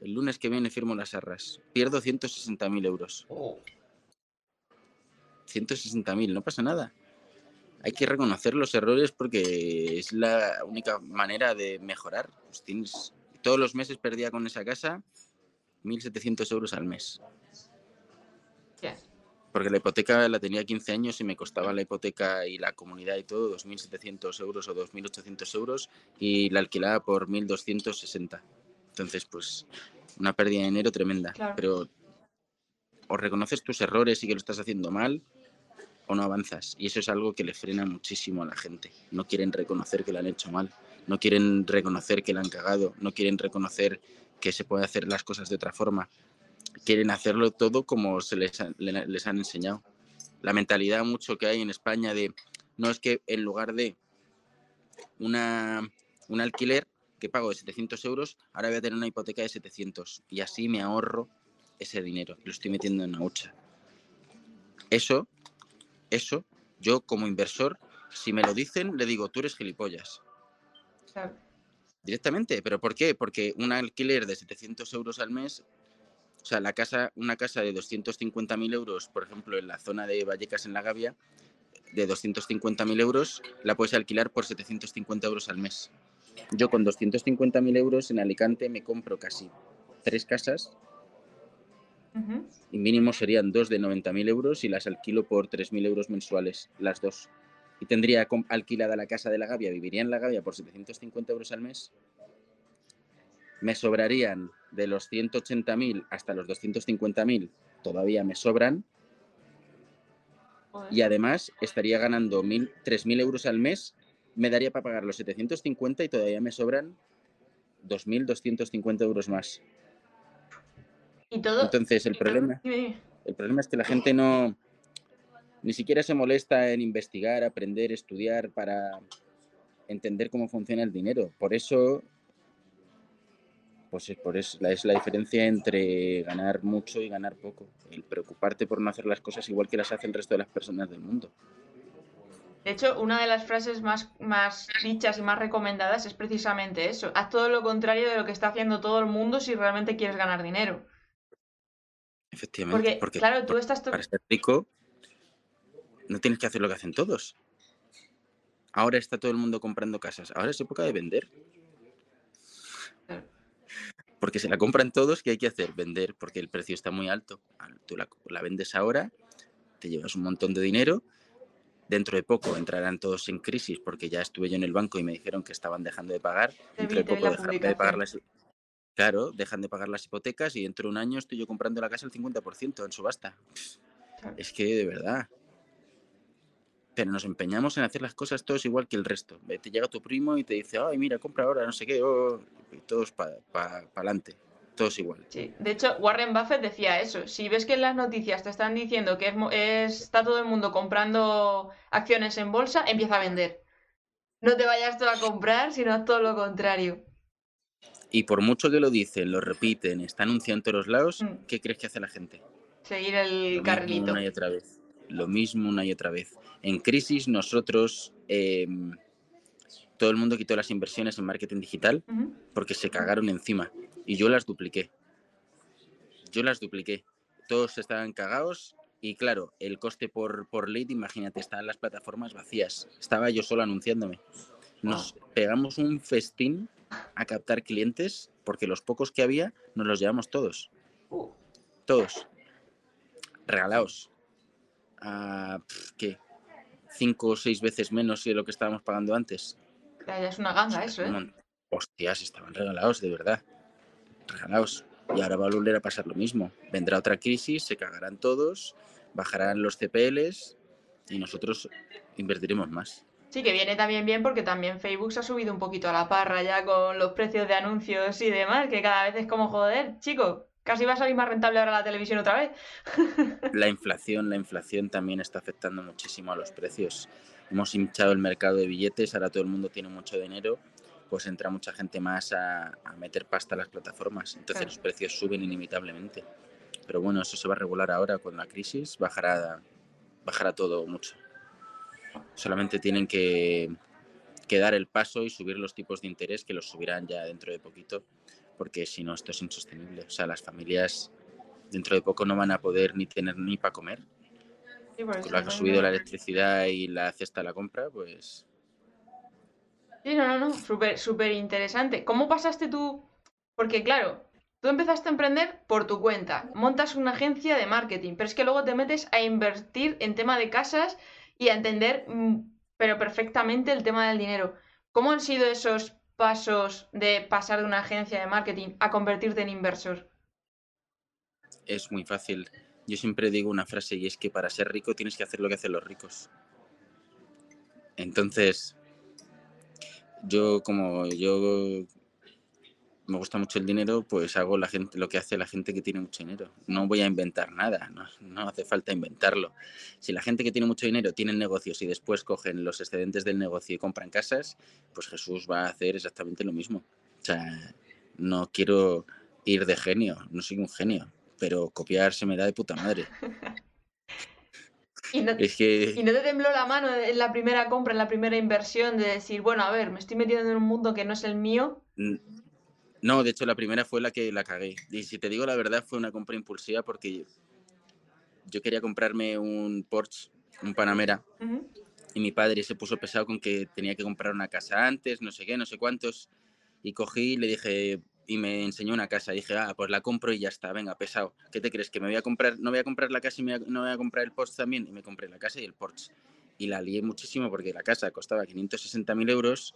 el lunes que viene firmo las arras. Pierdo 160.000 euros. Oh. 160.000, no pasa nada. Hay que reconocer los errores porque es la única manera de mejorar. Pues tienes, todos los meses perdía con esa casa 1.700 euros al mes. Yeah. Porque la hipoteca la tenía 15 años y me costaba la hipoteca y la comunidad y todo 2.700 euros o 2.800 euros y la alquilaba por 1.260. Entonces, pues una pérdida de dinero tremenda. Claro. Pero o reconoces tus errores y que lo estás haciendo mal o no avanzas. Y eso es algo que le frena muchísimo a la gente. No quieren reconocer que lo han hecho mal, no quieren reconocer que lo han cagado, no quieren reconocer que se puede hacer las cosas de otra forma. Quieren hacerlo todo como se les, les han enseñado. La mentalidad mucho que hay en España de, no es que en lugar de una, un alquiler que pago de 700 euros, ahora voy a tener una hipoteca de 700 y así me ahorro ese dinero, lo estoy metiendo en la hucha. Eso eso, yo como inversor, si me lo dicen, le digo, tú eres gilipollas. Claro. Directamente, ¿pero por qué? Porque un alquiler de 700 euros al mes, o sea, la casa, una casa de 250.000 euros, por ejemplo, en la zona de Vallecas, en la Gavia, de 250.000 euros, la puedes alquilar por 750 euros al mes. Yo con 250.000 euros en Alicante me compro casi tres casas Uh -huh. y mínimo serían dos de 90.000 euros y las alquilo por 3.000 euros mensuales, las dos. Y tendría alquilada la casa de la Gavia, viviría en la Gavia por 750 euros al mes. Me sobrarían de los 180.000 hasta los 250.000, todavía me sobran. Y además estaría ganando 3.000 euros al mes, me daría para pagar los 750 y todavía me sobran 2.250 euros más. Y todo. Entonces, el problema, el problema es que la gente no ni siquiera se molesta en investigar, aprender, estudiar para entender cómo funciona el dinero. Por eso, pues es, por eso, es la diferencia entre ganar mucho y ganar poco. El preocuparte por no hacer las cosas igual que las hace el resto de las personas del mundo. De hecho, una de las frases más, más dichas y más recomendadas es precisamente eso. Haz todo lo contrario de lo que está haciendo todo el mundo si realmente quieres ganar dinero. Efectivamente. Porque, porque claro, tú estás... para ser rico no tienes que hacer lo que hacen todos. Ahora está todo el mundo comprando casas. Ahora es época de vender. Claro. Porque se la compran todos, ¿qué hay que hacer? Vender, porque el precio está muy alto. Tú la, la vendes ahora, te llevas un montón de dinero. Dentro de poco entrarán todos en crisis porque ya estuve yo en el banco y me dijeron que estaban dejando de pagar. Dentro de poco dejarán de pagar las, Claro, dejan de pagar las hipotecas y dentro de un año estoy yo comprando la casa al 50% en subasta. Es que de verdad. Pero nos empeñamos en hacer las cosas todos igual que el resto. Te llega tu primo y te dice, ay, mira, compra ahora, no sé qué, oh", y todos para pa, pa adelante. Todos igual. Sí, de hecho, Warren Buffett decía eso. Si ves que en las noticias te están diciendo que es, es, está todo el mundo comprando acciones en bolsa, empieza a vender. No te vayas tú a comprar, sino todo lo contrario. Y por mucho que lo dicen, lo repiten, está anunciando en todos lados, Mm. ¿qué crees que hace la gente? Seguir el Lo mismo carrilito. una y otra vez. Lo mismo una y otra vez. En crisis nosotros, eh, todo el mundo quitó las inversiones en marketing digital porque se cagaron encima y yo las dupliqué. Yo las dupliqué. Todos estaban cagados y claro, el coste por, por lead, imagínate, estaban las plataformas vacías. Estaba yo solo anunciándome. Nos pegamos un festín a captar clientes porque los pocos que había nos los llevamos todos. Uh, Todos. Regalados. A, pf, ¿qué? Cinco o seis veces menos de lo que estábamos pagando antes. ya, ya es una ganga eso, ¿eh? Hostias, estaban regalados, de verdad. Regalados. Y ahora va a volver a pasar lo mismo. Vendrá otra crisis, se cagarán todos, bajarán los CPLs y nosotros invertiremos más. Sí, que viene también bien porque también Facebook se ha subido un poquito a la parra ya con los precios de anuncios y demás, que cada vez es como, joder, chico, casi va a salir más rentable ahora la televisión otra vez. La inflación, la inflación también está afectando muchísimo a los precios. Hemos hinchado el mercado de billetes, ahora todo el mundo tiene mucho dinero, pues entra mucha gente más a, a meter pasta a las plataformas. Entonces Claro. los precios suben inimitablemente. Pero bueno, eso se va a regular ahora con la crisis, bajará, bajará todo mucho. Solamente tienen que, que dar el paso y subir los tipos de interés, que los subirán ya dentro de poquito, porque si no, esto es insostenible. O sea, las familias dentro de poco no van a poder ni tener ni para comer. Sí, por Con lo que ha subido la electricidad y la cesta de la compra, pues Sí, no, no, no, súper, súper interesante. ¿Cómo pasaste tú? Porque claro, tú empezaste a emprender por tu cuenta, montas una agencia de marketing, pero es que luego te metes a invertir en tema de casas y a entender, mm, pero perfectamente el tema del dinero. ¿Cómo han sido esos pasos de pasar de una agencia de marketing a convertirte en inversor? es muy fácil. Yo siempre digo una frase y es que para ser rico tienes que hacer lo que hacen los ricos. Entonces, yo como yo me gusta mucho el dinero, pues hago la gente, lo que hace la gente que tiene mucho dinero. No voy a inventar nada, no, no hace falta inventarlo. Si la gente que tiene mucho dinero tiene negocios y después cogen los excedentes del negocio y compran casas, pues Jesús va a hacer exactamente lo mismo. O sea, no quiero ir de genio, no soy un genio, pero copiar se me da de puta madre. ¿Y no, Es y no te tembló la mano en la primera compra, en la primera inversión, de decir, bueno, a ver, me estoy metiendo en un mundo que no es el mío? no, de hecho la primera fue la que la cagué. Y si te digo la verdad, fue una compra impulsiva porque yo quería comprarme un Porsche, un Panamera, y mi padre se puso pesado con que tenía que comprar una casa antes, no sé qué, no sé cuántos, y cogí y le dije, y me enseñó una casa, dije, ah, pues la compro y ya está, venga, pesado, ¿qué te crees? ¿Que me voy a comprar, no voy a comprar la casa y me voy a- no voy a comprar el Porsche también? Y me compré la casa y el Porsche. Y la lié muchísimo porque la casa costaba 560.000 euros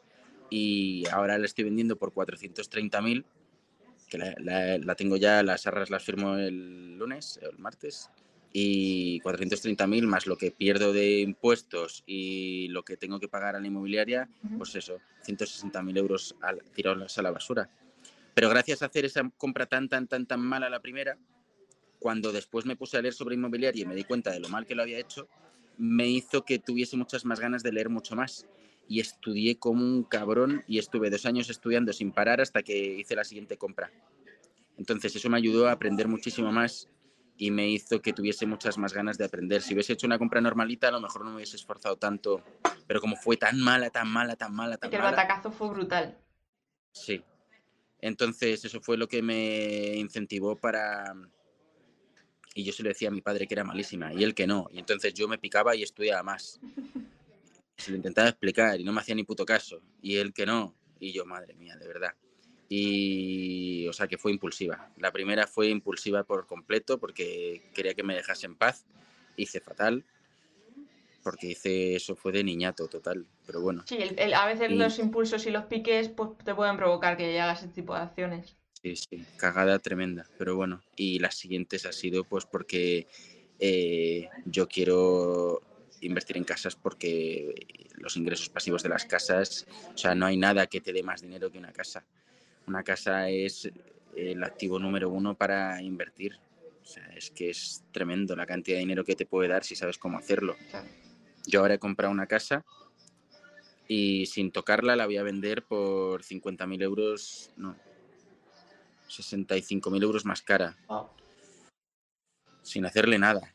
y ahora la estoy vendiendo por 430.000, que la, la- la tengo ya, las arras las firmo el lunes, o el martes, y 430.000 más lo que pierdo de impuestos y lo que tengo que pagar a la inmobiliaria, pues eso, 160.000 euros al, tirados a la basura. Pero gracias a hacer esa compra tan, tan, tan, tan mala la primera, cuando después me puse a leer sobre inmobiliaria y me di cuenta de lo mal que lo había hecho, me hizo que tuviese muchas más ganas de leer mucho más. Y estudié como un cabrón y estuve dos años estudiando sin parar hasta que hice la siguiente compra. Entonces eso me ayudó a aprender muchísimo más y me hizo que tuviese muchas más ganas de aprender. Si hubiese hecho una compra normalita, a lo mejor no me hubiese esforzado tanto, pero como fue tan mala, tan mala, tan mala, Y tan que el batacazo fue brutal. Sí. Entonces, eso fue lo que me incentivó para... Y yo se lo decía a mi padre que era malísima y él que no. Y entonces yo me picaba y estudiaba más. Se lo intentaba explicar y no me hacía ni puto caso. Y él que no. Y yo, madre mía, de verdad. Y, o sea, que fue impulsiva. La primera fue impulsiva por completo porque quería que me dejase en paz. Hice fatal. Porque hice eso fue de niñato total. Pero bueno. Sí, el- el- a veces Y- los impulsos y los piques pues, te pueden provocar que hagas ese tipo de acciones. Sí, sí, cagada tremenda, pero bueno. Y las siguientes ha sido pues porque eh, yo quiero invertir en casas porque los ingresos pasivos de las casas, o sea, no hay nada que te dé más dinero que una casa. Una casa es el activo número uno para invertir. O sea, es que es tremendo la cantidad de dinero que te puede dar si sabes cómo hacerlo. Claro. Yo ahora he comprado una casa y sin tocarla la voy a vender por 50.000 euros, no, 65.000 euros más cara, sin hacerle nada.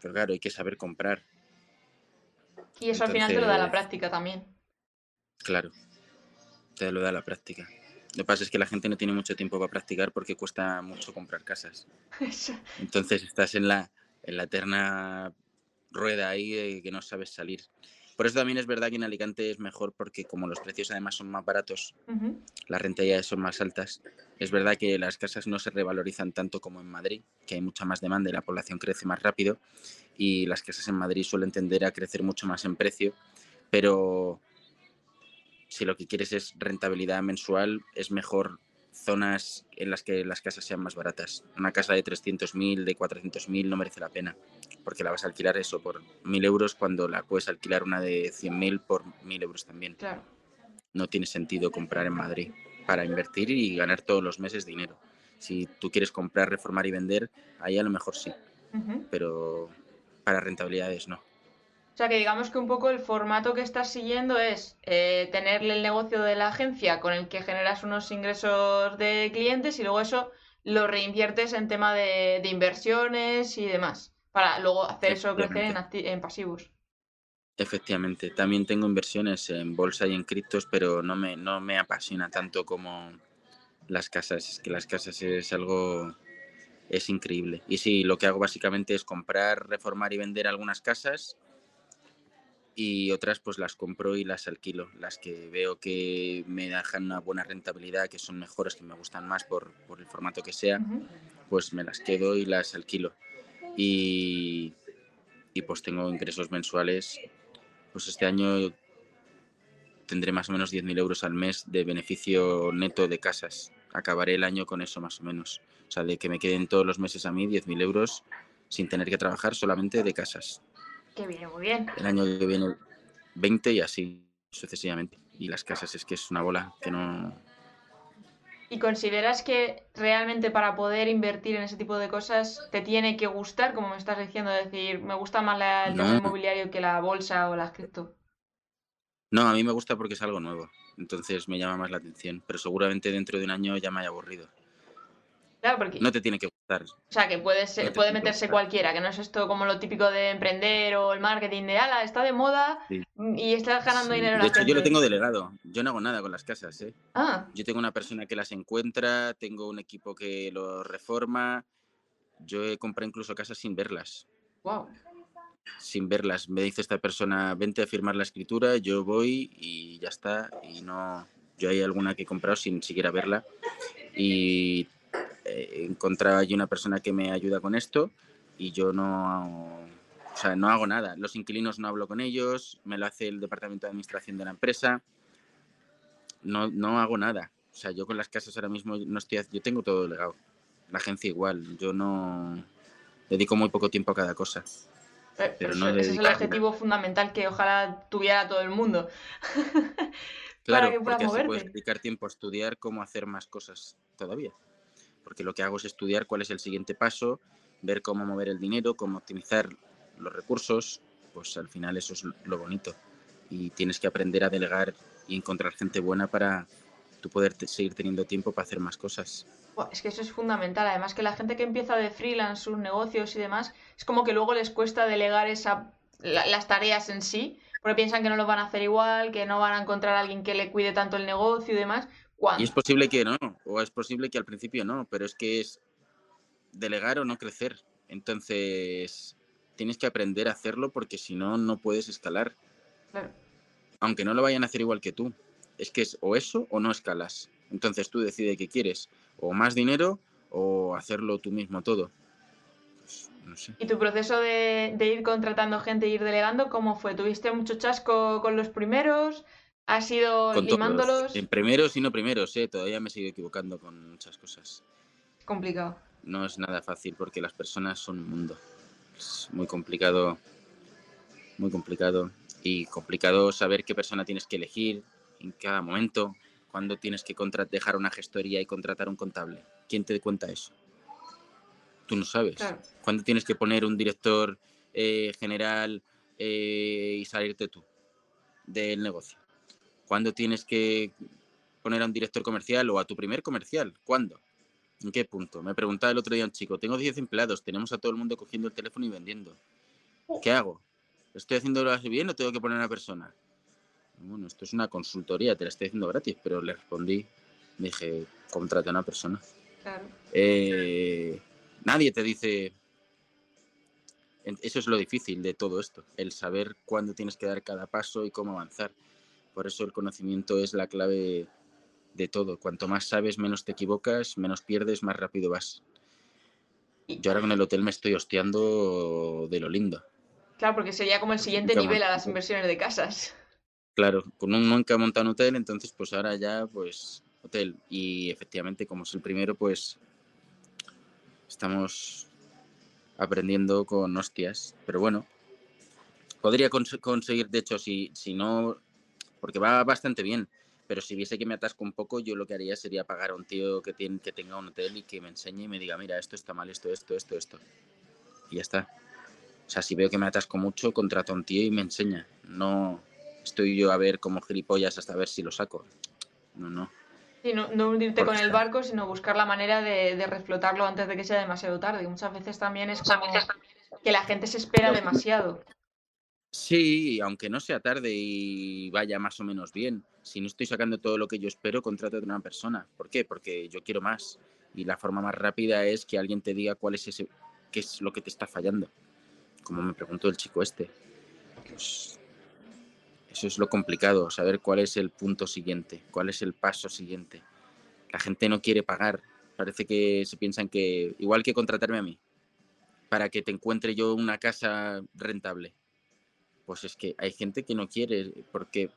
Pero claro, hay que saber comprar. Y eso al final te lo da la práctica también. Claro, te lo da la práctica. Lo que pasa es que la gente no tiene mucho tiempo para practicar porque cuesta mucho comprar casas. Entonces estás en la, en la eterna rueda ahí de que no sabes salir. Por eso también es verdad que en Alicante es mejor porque como los precios además son más baratos, las rentabilidades son más altas. Es verdad que las casas no se revalorizan tanto como en Madrid, que hay mucha más demanda y la población crece más rápido. Y las casas en Madrid suelen tender a crecer mucho más en precio, pero si lo que quieres es rentabilidad mensual, es mejor zonas en las que las casas sean más baratas. Una casa de 300.000, de 400.000 no merece la pena, porque la vas a alquilar eso por 1.000 euros cuando la puedes alquilar una de 100.000 por 1.000 euros también. Claro. No tiene sentido comprar en Madrid para invertir y ganar todos los meses dinero. Si tú quieres comprar, reformar y vender, ahí a lo mejor sí, pero para rentabilidades no. O sea que digamos que un poco el formato que estás siguiendo es eh, tenerle el negocio de la agencia con el que generas unos ingresos de clientes y luego eso lo reinviertes en tema de, inversiones y demás, para luego hacer eso crecer en, en pasivos. Efectivamente, también tengo inversiones en bolsa y en criptos, pero no me, no me apasiona tanto como las casas. Es que las casas es algo, es increíble. Y sí, lo que hago básicamente es comprar, reformar y vender algunas casas y otras pues las compro y las alquilo. Las que veo que me dejan una buena rentabilidad, que son mejores, que me gustan más por, por el formato que sea, pues me las quedo y las alquilo. Y, y pues tengo ingresos mensuales. Pues este año tendré más o menos 10.000 euros al mes de beneficio neto de casas. Acabaré el año con eso más o menos. O sea, de que me queden todos los meses a mí 10.000 euros sin tener que trabajar solamente de casas. Que viene muy bien. El año que viene 20 y así sucesivamente. Y las casas es que es una bola que no... ¿Y consideras que realmente para poder invertir en ese tipo de cosas te tiene que gustar, como me estás diciendo, decir, me gusta más el tema inmobiliario que la bolsa o la cripto? No, a mí me gusta porque es algo nuevo, entonces me llama más la atención, pero seguramente dentro de un año ya me haya aburrido. Claro, porque... No te tiene que gustar. O sea, que puede, puede meterse cualquiera, que no es esto como lo típico de emprender o el marketing de, ala, está de moda y estás ganando dinero. de hecho, yo lo tengo delegado. Yo no hago nada con las casas, ¿eh? Ah. Yo tengo una persona que las encuentra, tengo un equipo que lo reforma. Yo he comprado incluso casas sin verlas. Wow. Sin verlas. Me dice esta persona, vente a firmar la escritura, yo voy y ya está. Y no... Yo hay alguna que he comprado sin siquiera verla. Y he encontrado allí una persona que me ayuda con esto y yo no, o sea, no hago nada. Los inquilinos no hablo con ellos, me lo hace el departamento de administración de la empresa. No, no hago nada. O sea, yo con las casas ahora mismo no estoy, yo tengo todo delegado. La agencia igual, yo no dedico muy poco tiempo a cada cosa. Eh, pero, no ese es el objetivo fundamental que ojalá tuviera todo el mundo. claro, Para que porque así puedes dedicar tiempo a estudiar cómo hacer más cosas todavía porque lo que hago es estudiar cuál es el siguiente paso, ver cómo mover el dinero, cómo optimizar los recursos, pues al final eso es lo bonito. Y tienes que aprender a delegar y encontrar gente buena para tú poder seguir teniendo tiempo para hacer más cosas. Es que eso es fundamental. Además que la gente que empieza de freelance sus negocios y demás, es como que luego les cuesta delegar esa, las tareas en sí, porque piensan que no lo van a hacer igual, que no van a encontrar a alguien que le cuide tanto el negocio y demás. Y es posible que no, o es posible que al principio no, pero es que es delegar o no crecer. Entonces, tienes que aprender a hacerlo porque si no, no puedes escalar. Aunque no lo vayan a hacer igual que tú. Es que es o eso o no escalas. Entonces tú decides qué quieres, o más dinero o hacerlo tú mismo todo. Pues, no sé. ¿Y tu proceso de, de ir contratando gente e ir delegando, cómo fue? ¿Tuviste mucho chasco con los primeros? ¿Has ido limándolos? En primeros y no primeros, ¿eh? Todavía me sigo equivocando con muchas cosas. Complicado. No es nada fácil porque las personas son un mundo. Es muy complicado, muy complicado. Y complicado saber qué persona tienes que elegir en cada momento, cuándo tienes que dejar una gestoría y contratar un contable. ¿Quién te cuenta eso? Tú no sabes. ¿Cuándo tienes que poner un director eh, general eh, y salirte tú del negocio? ¿Cuándo tienes que poner a un director comercial o a tu primer comercial? ¿Cuándo? ¿En qué punto? Me preguntaba el otro día un chico, tengo 10 empleados, tenemos a todo el mundo cogiendo el teléfono y vendiendo. ¿Qué hago? ¿Estoy haciéndolo así bien o tengo que poner a una persona? Bueno, esto es una consultoría, te la estoy haciendo gratis, pero le respondí, dije, contrata a una persona. Claro. Eh, nadie te dice, eso es lo difícil de todo esto, el saber cuándo tienes que dar cada paso y cómo avanzar. Por eso el conocimiento es la clave de todo. Cuanto más sabes, menos te equivocas, menos pierdes, más rápido vas. Yo ahora con el hotel me estoy hosteando de lo lindo. Claro, porque sería como el siguiente nivel a las inversiones de casas. Claro, con un nunca he montado un hotel, entonces pues ahora ya pues hotel. Y efectivamente, como es el primero, pues estamos aprendiendo con hostias. Pero bueno, podría conseguir, de hecho, si, si no, porque va bastante bien. Pero si viese que me atasco un poco, yo lo que haría sería pagar a un tío que, tiene, que tenga un hotel y que me enseñe y me diga, mira, esto está mal, esto, esto, esto, esto. Y ya está. O sea, si veo que me atasco mucho, contrato a un tío y me enseña. No estoy yo a ver como gilipollas hasta ver si lo saco. No, no. Sí, no, no hundirte con el barco, sino buscar la manera de, de, reflotarlo antes de que sea demasiado tarde. Muchas veces también es como que la gente se espera demasiado. Sí, aunque no sea tarde y vaya más o menos bien. Si no estoy sacando todo lo que yo espero, contrato a una persona. ¿Por qué? Porque yo quiero más. Y la forma más rápida es que alguien te diga cuál es ese, qué es lo que te está fallando. Como me preguntó el chico este. Pues eso es lo complicado, saber cuál es el punto siguiente, cuál es el paso siguiente. La gente no quiere pagar. Parece que se piensan que, igual que contratarme a mí, para que te encuentre yo una casa rentable pues es que hay gente que no quiere, porque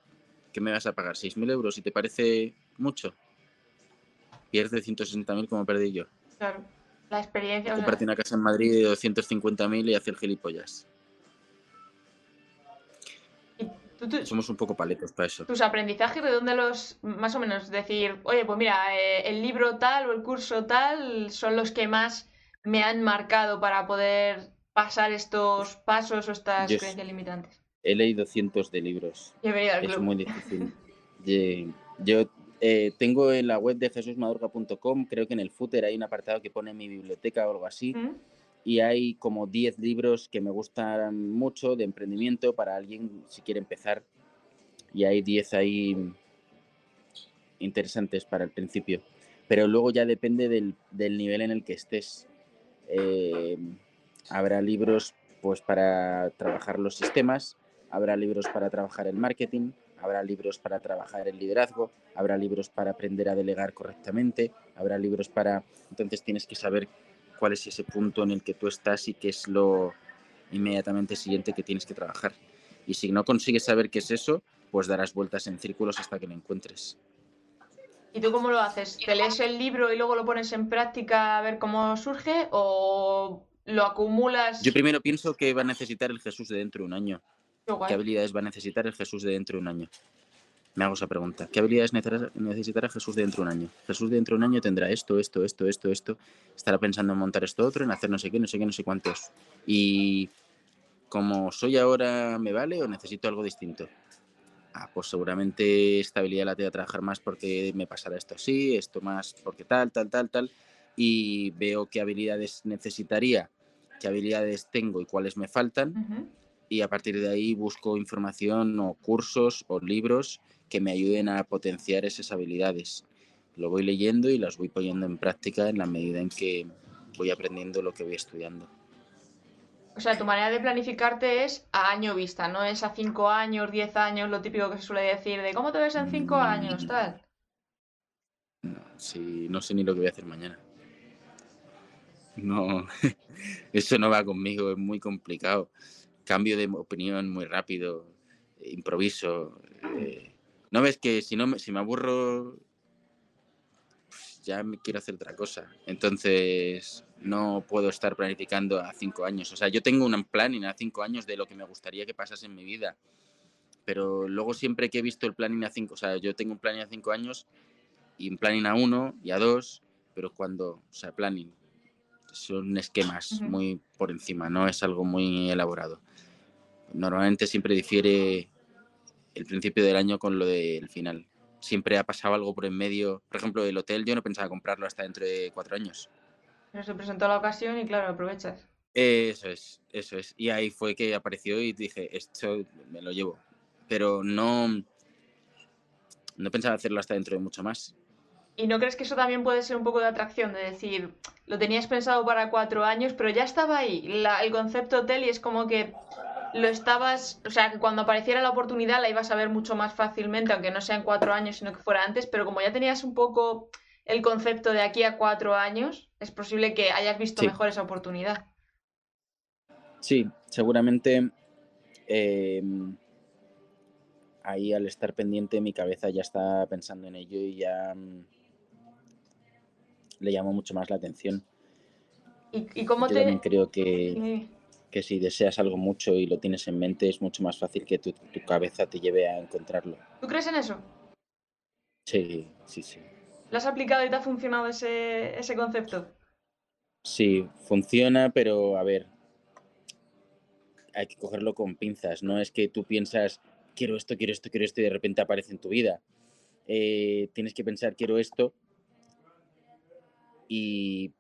¿qué me vas a pagar? ¿6.000 euros? ¿Y te parece mucho? Pierde 160.000 como perdí yo. Claro, la experiencia... Comprarte una casa en Madrid de 250.000 y hacer gilipollas. Somos un poco paletos para eso. ¿Tus aprendizajes de dónde los, más o menos, decir, oye, pues mira, eh, el libro tal o el curso tal son los que más me han marcado para poder pasar estos pasos o estas creencias limitantes? He leído cientos de libros. es muy difícil. Yo eh, tengo en la web de jesusmadurga.com, creo que en el footer hay un apartado que pone mi biblioteca o algo así. Mm. Y hay como 10 libros que me gustan mucho de emprendimiento para alguien si quiere empezar. Y hay 10 ahí interesantes para el principio. Pero luego ya depende del, del nivel en el que estés. Eh, habrá libros pues para trabajar los sistemas, habrá libros para trabajar el marketing, habrá libros para trabajar el liderazgo, habrá libros para aprender a delegar correctamente, habrá libros para... Entonces tienes que saber cuál es ese punto en el que tú estás y qué es lo inmediatamente siguiente que tienes que trabajar. Y si no consigues saber qué es eso, pues darás vueltas en círculos hasta que lo encuentres. ¿Y tú cómo lo haces? ¿Te lees el libro y luego lo pones en práctica a ver cómo surge o lo acumulas? Yo primero pienso que va a necesitar el Jesús de dentro de un año. ¿Qué habilidades va a necesitar el Jesús de dentro de un año? Me hago esa pregunta. ¿Qué habilidades necesitará Jesús de dentro de un año? Jesús de dentro de un año tendrá esto, esto, esto, esto, esto. Estará pensando en montar esto otro, en hacer no sé qué, no sé qué, no sé cuántos. Y como soy ahora, ¿me vale o necesito algo distinto? Ah, pues seguramente esta habilidad la tengo que trabajar más porque me pasará esto así, esto más porque tal, tal, tal, tal. Y veo qué habilidades necesitaría, qué habilidades tengo y cuáles me faltan y a partir de ahí busco información o cursos o libros que me ayuden a potenciar esas habilidades. Lo voy leyendo y las voy poniendo en práctica en la medida en que voy aprendiendo lo que voy estudiando. O sea, tu manera de planificarte es a año vista, no es a cinco años, diez años, lo típico que se suele decir de cómo te ves en cinco mm. años, tal. No, sí, no sé ni lo que voy a hacer mañana. No, eso no va conmigo, es muy complicado cambio de opinión muy rápido, improviso. Eh, no ves que si no me, si me aburro, pues ya me quiero hacer otra cosa. Entonces no puedo estar planificando a cinco años. O sea, yo tengo un planning a cinco años de lo que me gustaría que pasase en mi vida. Pero luego siempre que he visto el planning a cinco, o sea, yo tengo un planning a cinco años y un planning a uno y a dos, pero cuando, o sea, planning, son esquemas muy por encima, no es algo muy elaborado normalmente siempre difiere el principio del año con lo del final. Siempre ha pasado algo por en medio. Por ejemplo, el hotel yo no pensaba comprarlo hasta dentro de cuatro años. Pero se presentó la ocasión y claro, aprovechas. Eso es, eso es. Y ahí fue que apareció y dije, esto me lo llevo. Pero no, no pensaba hacerlo hasta dentro de mucho más. ¿Y no crees que eso también puede ser un poco de atracción? De decir, lo tenías pensado para cuatro años, pero ya estaba ahí el concepto hotel y es como que lo estabas, o sea, que cuando apareciera la oportunidad la ibas a ver mucho más fácilmente, aunque no sean cuatro años, sino que fuera antes, pero como ya tenías un poco el concepto de aquí a cuatro años, es posible que hayas visto mejor esa oportunidad. Sí, seguramente em, ahí al estar pendiente mi cabeza ya está pensando en ello y ya mm, le llamó mucho más la atención. ¿Y, cómo Yo te...? También creo que que si deseas algo mucho y lo tienes en mente, es mucho más fácil que tu, cabeza te lleve a encontrarlo. ¿Tú crees en eso? Sí, sí, sí. ¿Lo has aplicado y te ha funcionado ese, ese concepto? Sí, funciona, pero a ver, hay que cogerlo con pinzas. No es que tú piensas, quiero esto, quiero esto, quiero esto y de repente aparece en tu vida. Eh, tienes que pensar, quiero esto y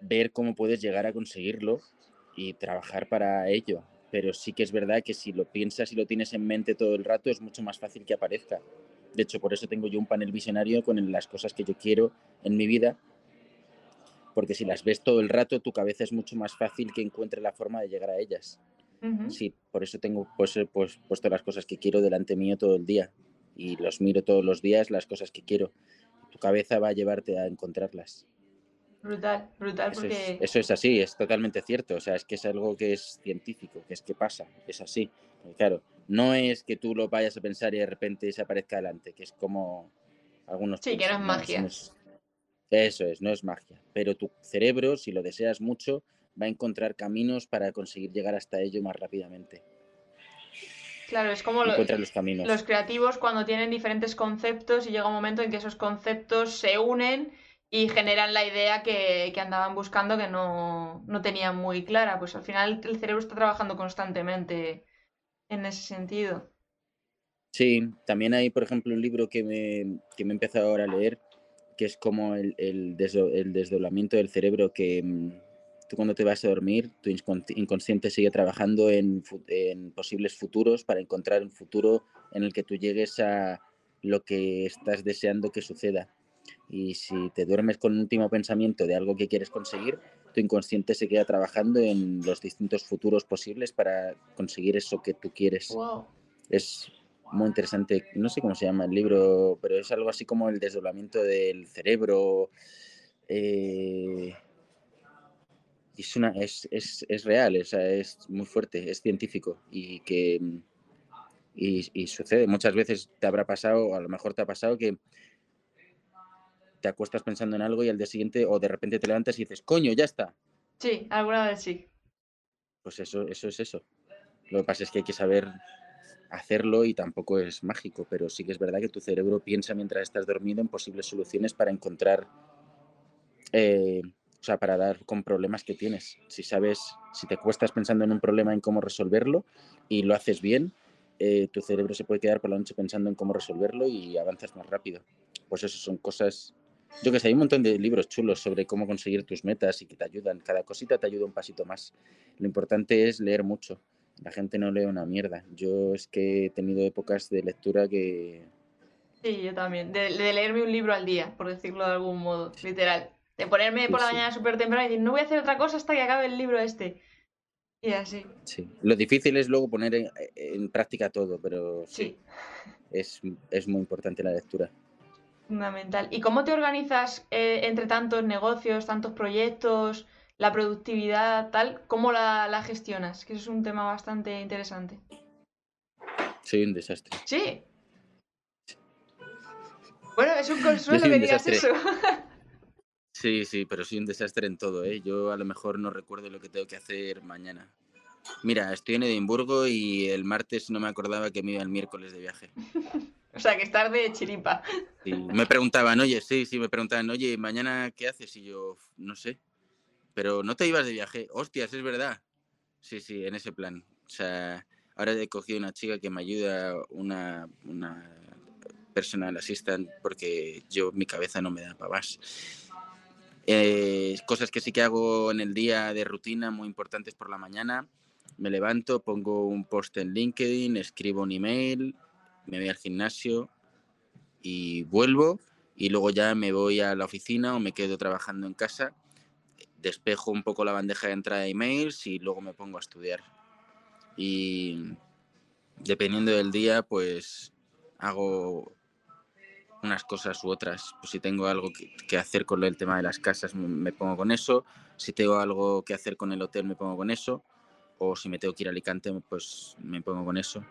ver cómo puedes llegar a conseguirlo y trabajar para ello. Pero sí que es verdad que si lo piensas y lo tienes en mente todo el rato, es mucho más fácil que aparezca. De hecho, por eso tengo yo un panel visionario con las cosas que yo quiero en mi vida, porque si las ves todo el rato, tu cabeza es mucho más fácil que encuentre la forma de llegar a ellas. Sí, por eso tengo pues, pues, puesto las cosas que quiero delante mío todo el día y los miro todos los días, las cosas que quiero. Tu cabeza va a llevarte a encontrarlas. Brutal, brutal, eso porque... Es, eso es así, es totalmente cierto. O sea, es que es algo que es científico, que es que pasa, es así. claro, no es que tú lo vayas a pensar y de repente se aparezca delante, que es como algunos... Sí, que no es magia. eso es, no es magia. Pero tu cerebro, si lo deseas mucho, va a encontrar caminos para conseguir llegar hasta ello más rápidamente. Claro, es como los, los, caminos. los creativos cuando tienen diferentes conceptos y llega un momento en que esos conceptos se unen y generan la idea que, andaban buscando que no, tenían muy clara. Pues al final el cerebro está trabajando constantemente en ese sentido. Sí, también hay, por ejemplo, un libro que me, que me he empezado ahora a leer, que es como el, el, desdoblamiento del cerebro, que mm, tú cuando te vas a dormir, tu inconsciente sigue trabajando en, en posibles futuros para encontrar un futuro en el que tú llegues a lo que estás deseando que suceda. Y si te duermes con un último pensamiento de algo que quieres conseguir, tu inconsciente se queda trabajando en los distintos futuros posibles para conseguir eso que tú quieres. Es muy interesante, no sé cómo se llama el libro, pero es algo así como el desdoblamiento del cerebro. Eh, es, una, es, es, es real, es, es muy fuerte, es científico y que y, y, sucede. Muchas veces te habrá pasado, a lo mejor te ha pasado que te acuestas pensando en algo y al día siguiente o de repente te levantas y dices, coño, ya está. Sí, alguna vez sí. Pues eso, eso es eso. Lo que pasa es que hay que saber hacerlo y tampoco es mágico, pero sí que es verdad que tu cerebro piensa mientras estás dormido en posibles soluciones para encontrar, eh, o sea, para dar con problemas que tienes. Si sabes, si te cuestas pensando en un problema, en cómo resolverlo y lo haces bien, eh, tu cerebro se puede quedar por la noche pensando en cómo resolverlo y avanzas más rápido. Pues eso son cosas yo que sé, hay un montón de libros chulos sobre cómo conseguir tus metas y que te ayudan. Cada cosita te ayuda un pasito más. Lo importante es leer mucho. La gente no lee una mierda. Yo es que he tenido épocas de lectura que... Sí, yo también. De, leerme un libro al día, por decirlo de algún modo, literal. De ponerme por la mañana súper temprano y decir, no voy a hacer otra cosa hasta que acabe el libro este. Y así. Sí. Lo difícil es luego poner en, práctica todo, pero sí. Es, es muy importante la lectura. Fundamental. ¿Y cómo te organizas eh, entre tantos negocios, tantos proyectos, la productividad, tal? ¿Cómo la, gestionas? Que eso es un tema bastante interesante. Soy un desastre. Sí. Bueno, es un consuelo que digas eso. sí, sí, pero soy un desastre en todo, ¿eh? Yo a lo mejor no recuerdo lo que tengo que hacer mañana. Mira, estoy en Edimburgo y el martes no me acordaba que me iba el miércoles de viaje. O sea, que estar de chiripa. me preguntaban, oye, sí, sí, me preguntaban, oye, ¿mañana qué haces? Y yo, no sé. Pero no te ibas de viaje. Hostias, es verdad. Sí, sí, en ese plan. O sea, ahora he cogido una chica que me ayuda, una, una personal assistant, porque yo, mi cabeza no me da para más. Eh, cosas que sí que hago en el día de rutina muy importantes por la mañana. Me levanto, pongo un post en LinkedIn, escribo un email, me voy al gimnasio, y vuelvo y luego ya me voy a la oficina o me quedo trabajando en casa, despejo un poco la bandeja de entrada de emails y luego me pongo a estudiar. Y dependiendo del día, pues hago unas cosas u otras. Pues si tengo algo que, hacer con el tema de las casas, me, pongo con eso. Si tengo algo que hacer con el hotel, me pongo con eso. O si me tengo que ir a Alicante, pues me pongo con eso.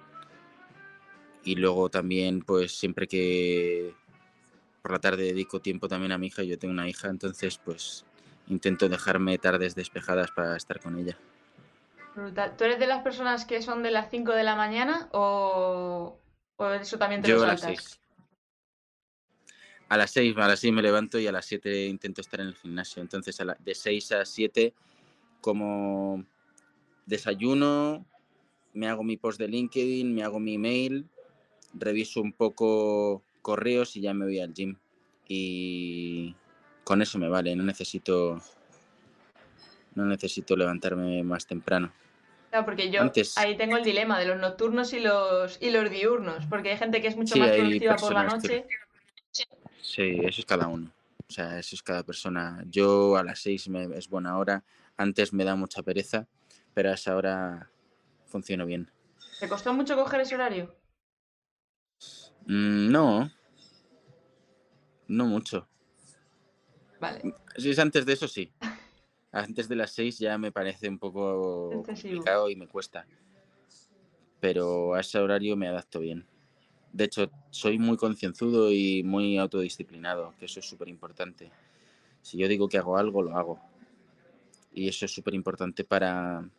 Y luego también, pues siempre que por la tarde dedico tiempo también a mi hija, yo tengo una hija, entonces pues intento dejarme tardes despejadas para estar con ella. ¿Tú eres de las personas que son de las 5 de la mañana o, eso también te lo saltas? A las 6. A las 6, a las 6 me levanto y a las 7 intento estar en el gimnasio. Entonces, a de 6 a 7, como desayuno, me hago mi post de LinkedIn, me hago mi email, reviso un poco correos y ya me voy al gym. Y con eso me vale, no necesito no necesito levantarme más temprano. Claro, porque yo ahí tengo el dilema de los nocturnos y los y los diurnos, porque hay gente que es mucho más productiva por la noche. Sí, eso es cada uno. O sea, eso es cada persona. Yo a las seis me, es buena hora. Antes me da mucha pereza, pero a esa hora funciono bien. ¿Te costó mucho coger ese horario? Mm, no. No mucho. Vale. Si es antes de eso, sí. Antes de las seis ya me parece un poco complicado y me cuesta. Pero a ese horario me adapto bien. De hecho, soy muy concienzudo y muy autodisciplinado, que eso es súper importante. Si yo digo que hago algo, lo hago. Y eso es súper importante para,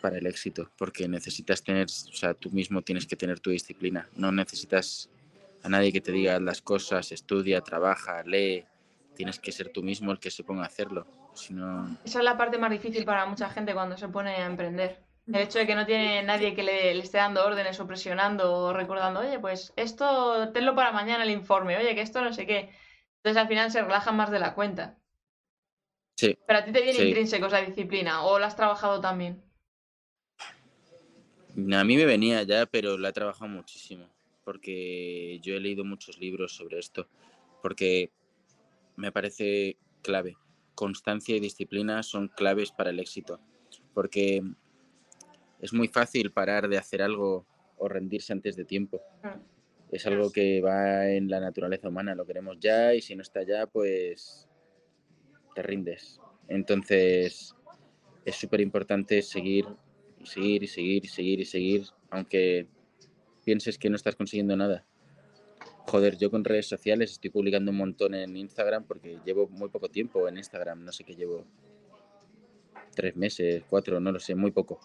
para el éxito, porque necesitas tener, o sea, tú mismo tienes que tener tu disciplina. No necesitas a nadie que te diga las cosas, estudia, trabaja, lee. Tienes que ser tú mismo el que se ponga a hacerlo. Si Esa es la parte más difícil para mucha gente cuando se pone a emprender. El hecho de que no tiene nadie que le, esté dando órdenes o presionando o recordando, oye, pues esto tenlo para mañana el informe, oye, que esto no sé qué. Entonces al final se relajan más de la cuenta. Sí. Pero a ti te viene intrínseco esa disciplina, o la has trabajado también. A mí me venía ya, pero la he trabajado muchísimo, porque yo he leído muchos libros sobre esto, porque me parece clave. Constancia y disciplina son claves para el éxito, porque es muy fácil parar de hacer algo o rendirse antes de tiempo. Es algo que va en la naturaleza humana, lo queremos ya y si no está ya, pues te rindes. Entonces es súper importante seguir seguir y seguir y seguir y seguir, aunque pienses que no estás consiguiendo nada. Joder, yo con redes sociales estoy publicando un montón en Instagram porque llevo muy poco tiempo en Instagram, no sé qué llevo, tres meses, cuatro, no lo sé, muy poco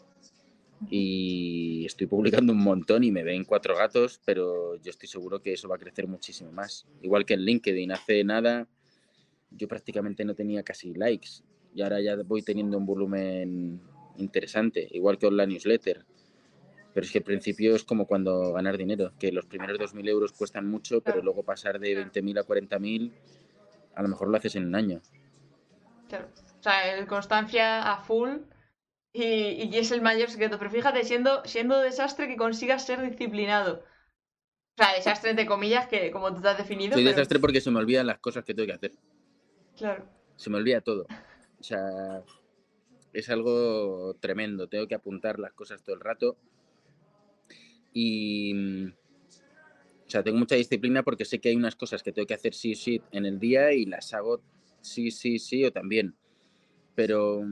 y estoy publicando un montón y me ven cuatro gatos, pero yo estoy seguro que eso va a crecer muchísimo más. Igual que en LinkedIn, hace nada yo prácticamente no tenía casi likes y ahora ya voy teniendo un volumen interesante, igual que la newsletter. Pero es que al principio es como cuando ganar dinero, que los primeros 2.000 euros cuestan mucho, pero luego pasar de 20.000 a 40.000, a lo mejor lo haces en un año. Claro. O sea, constancia a full y, es el mayor secreto. Pero fíjate, siendo, siendo desastre que consigas ser disciplinado. O sea, desastre entre comillas, que como tú te has definido. Soy desastre porque se me olvidan las cosas que tengo que hacer. Claro. Se me olvida todo. O sea, es algo tremendo. Tengo que apuntar las cosas todo el rato. Y. O sea, tengo mucha disciplina porque sé que hay unas cosas que tengo que hacer sí sí en el día y las hago sí, sí, sí o también. Pero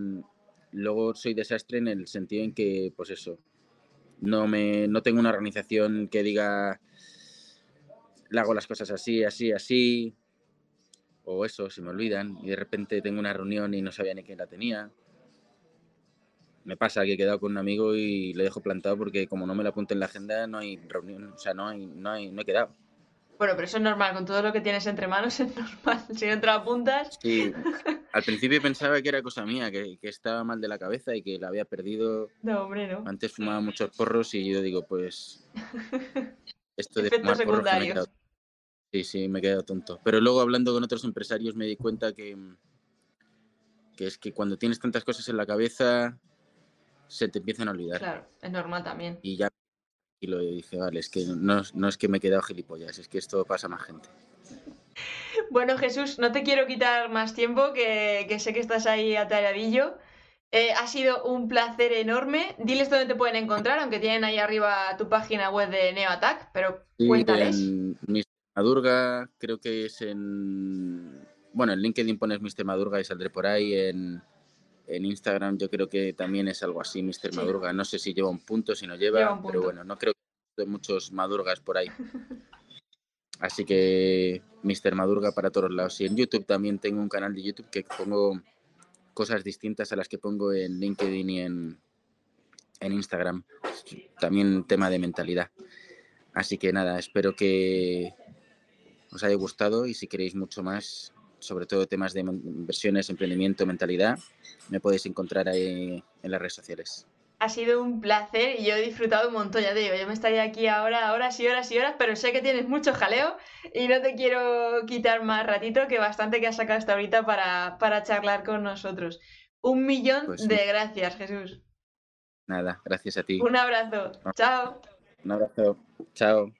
Luego soy desastre en el sentido en que, pues eso, no, me, no tengo una organización que diga, le hago las cosas así, así, así, o eso, se me olvidan, y de repente tengo una reunión y no sabía ni quién la tenía. Me pasa que he quedado con un amigo y le dejo plantado porque como no me lo apunto en la agenda, no hay reunión, o sea, no, hay, no, hay, no he quedado. Bueno, pero eso es normal, con todo lo que tienes entre manos es normal. Si no te apuntas. Sí, al principio pensaba que era cosa mía, que, estaba mal de la cabeza y que la había perdido. No, hombre, no. Antes fumaba muchos porros y yo digo, pues. Esto de fumar porros. Me sí, sí, me he quedado tonto. Pero luego hablando con otros empresarios me di cuenta que. que es que cuando tienes tantas cosas en la cabeza se te empiezan a olvidar. Claro, es normal también. Y ya y dije, vale, es que no, no es que me he quedado gilipollas, es que esto pasa a más gente. Bueno, Jesús, no te quiero quitar más tiempo, que, que sé que estás ahí atareadillo. Eh, ha sido un placer enorme. Diles dónde te pueden encontrar, aunque tienen ahí arriba tu página web de NeoAttack, pero cuéntales. En Mr. Madurga, creo que es en. Bueno, en LinkedIn pones Mr. Madurga y saldré por ahí. En, en Instagram yo creo que también es algo así, Mr. Madurga. No sé si lleva un punto, si no lleva, pero bueno, no creo que hay muchos Madurgas por ahí. Así que Mr. Madurga para todos lados. Y en YouTube también tengo un canal de YouTube que pongo cosas distintas a las que pongo en LinkedIn y en, en Instagram. También tema de mentalidad. Así que nada, espero que os haya gustado y si queréis mucho más, sobre todo temas de inversiones, emprendimiento, mentalidad, me podéis encontrar ahí en las redes sociales ha sido un placer y yo he disfrutado un montón, ya te digo, yo me estaría aquí ahora, horas y horas y horas, pero sé que tienes mucho jaleo y no te quiero quitar más ratito, que bastante que has sacado hasta ahorita para, para charlar con nosotros. Un millón pues de gracias, Jesús. Nada, gracias a ti. Un abrazo. Chao. Un abrazo. Chao.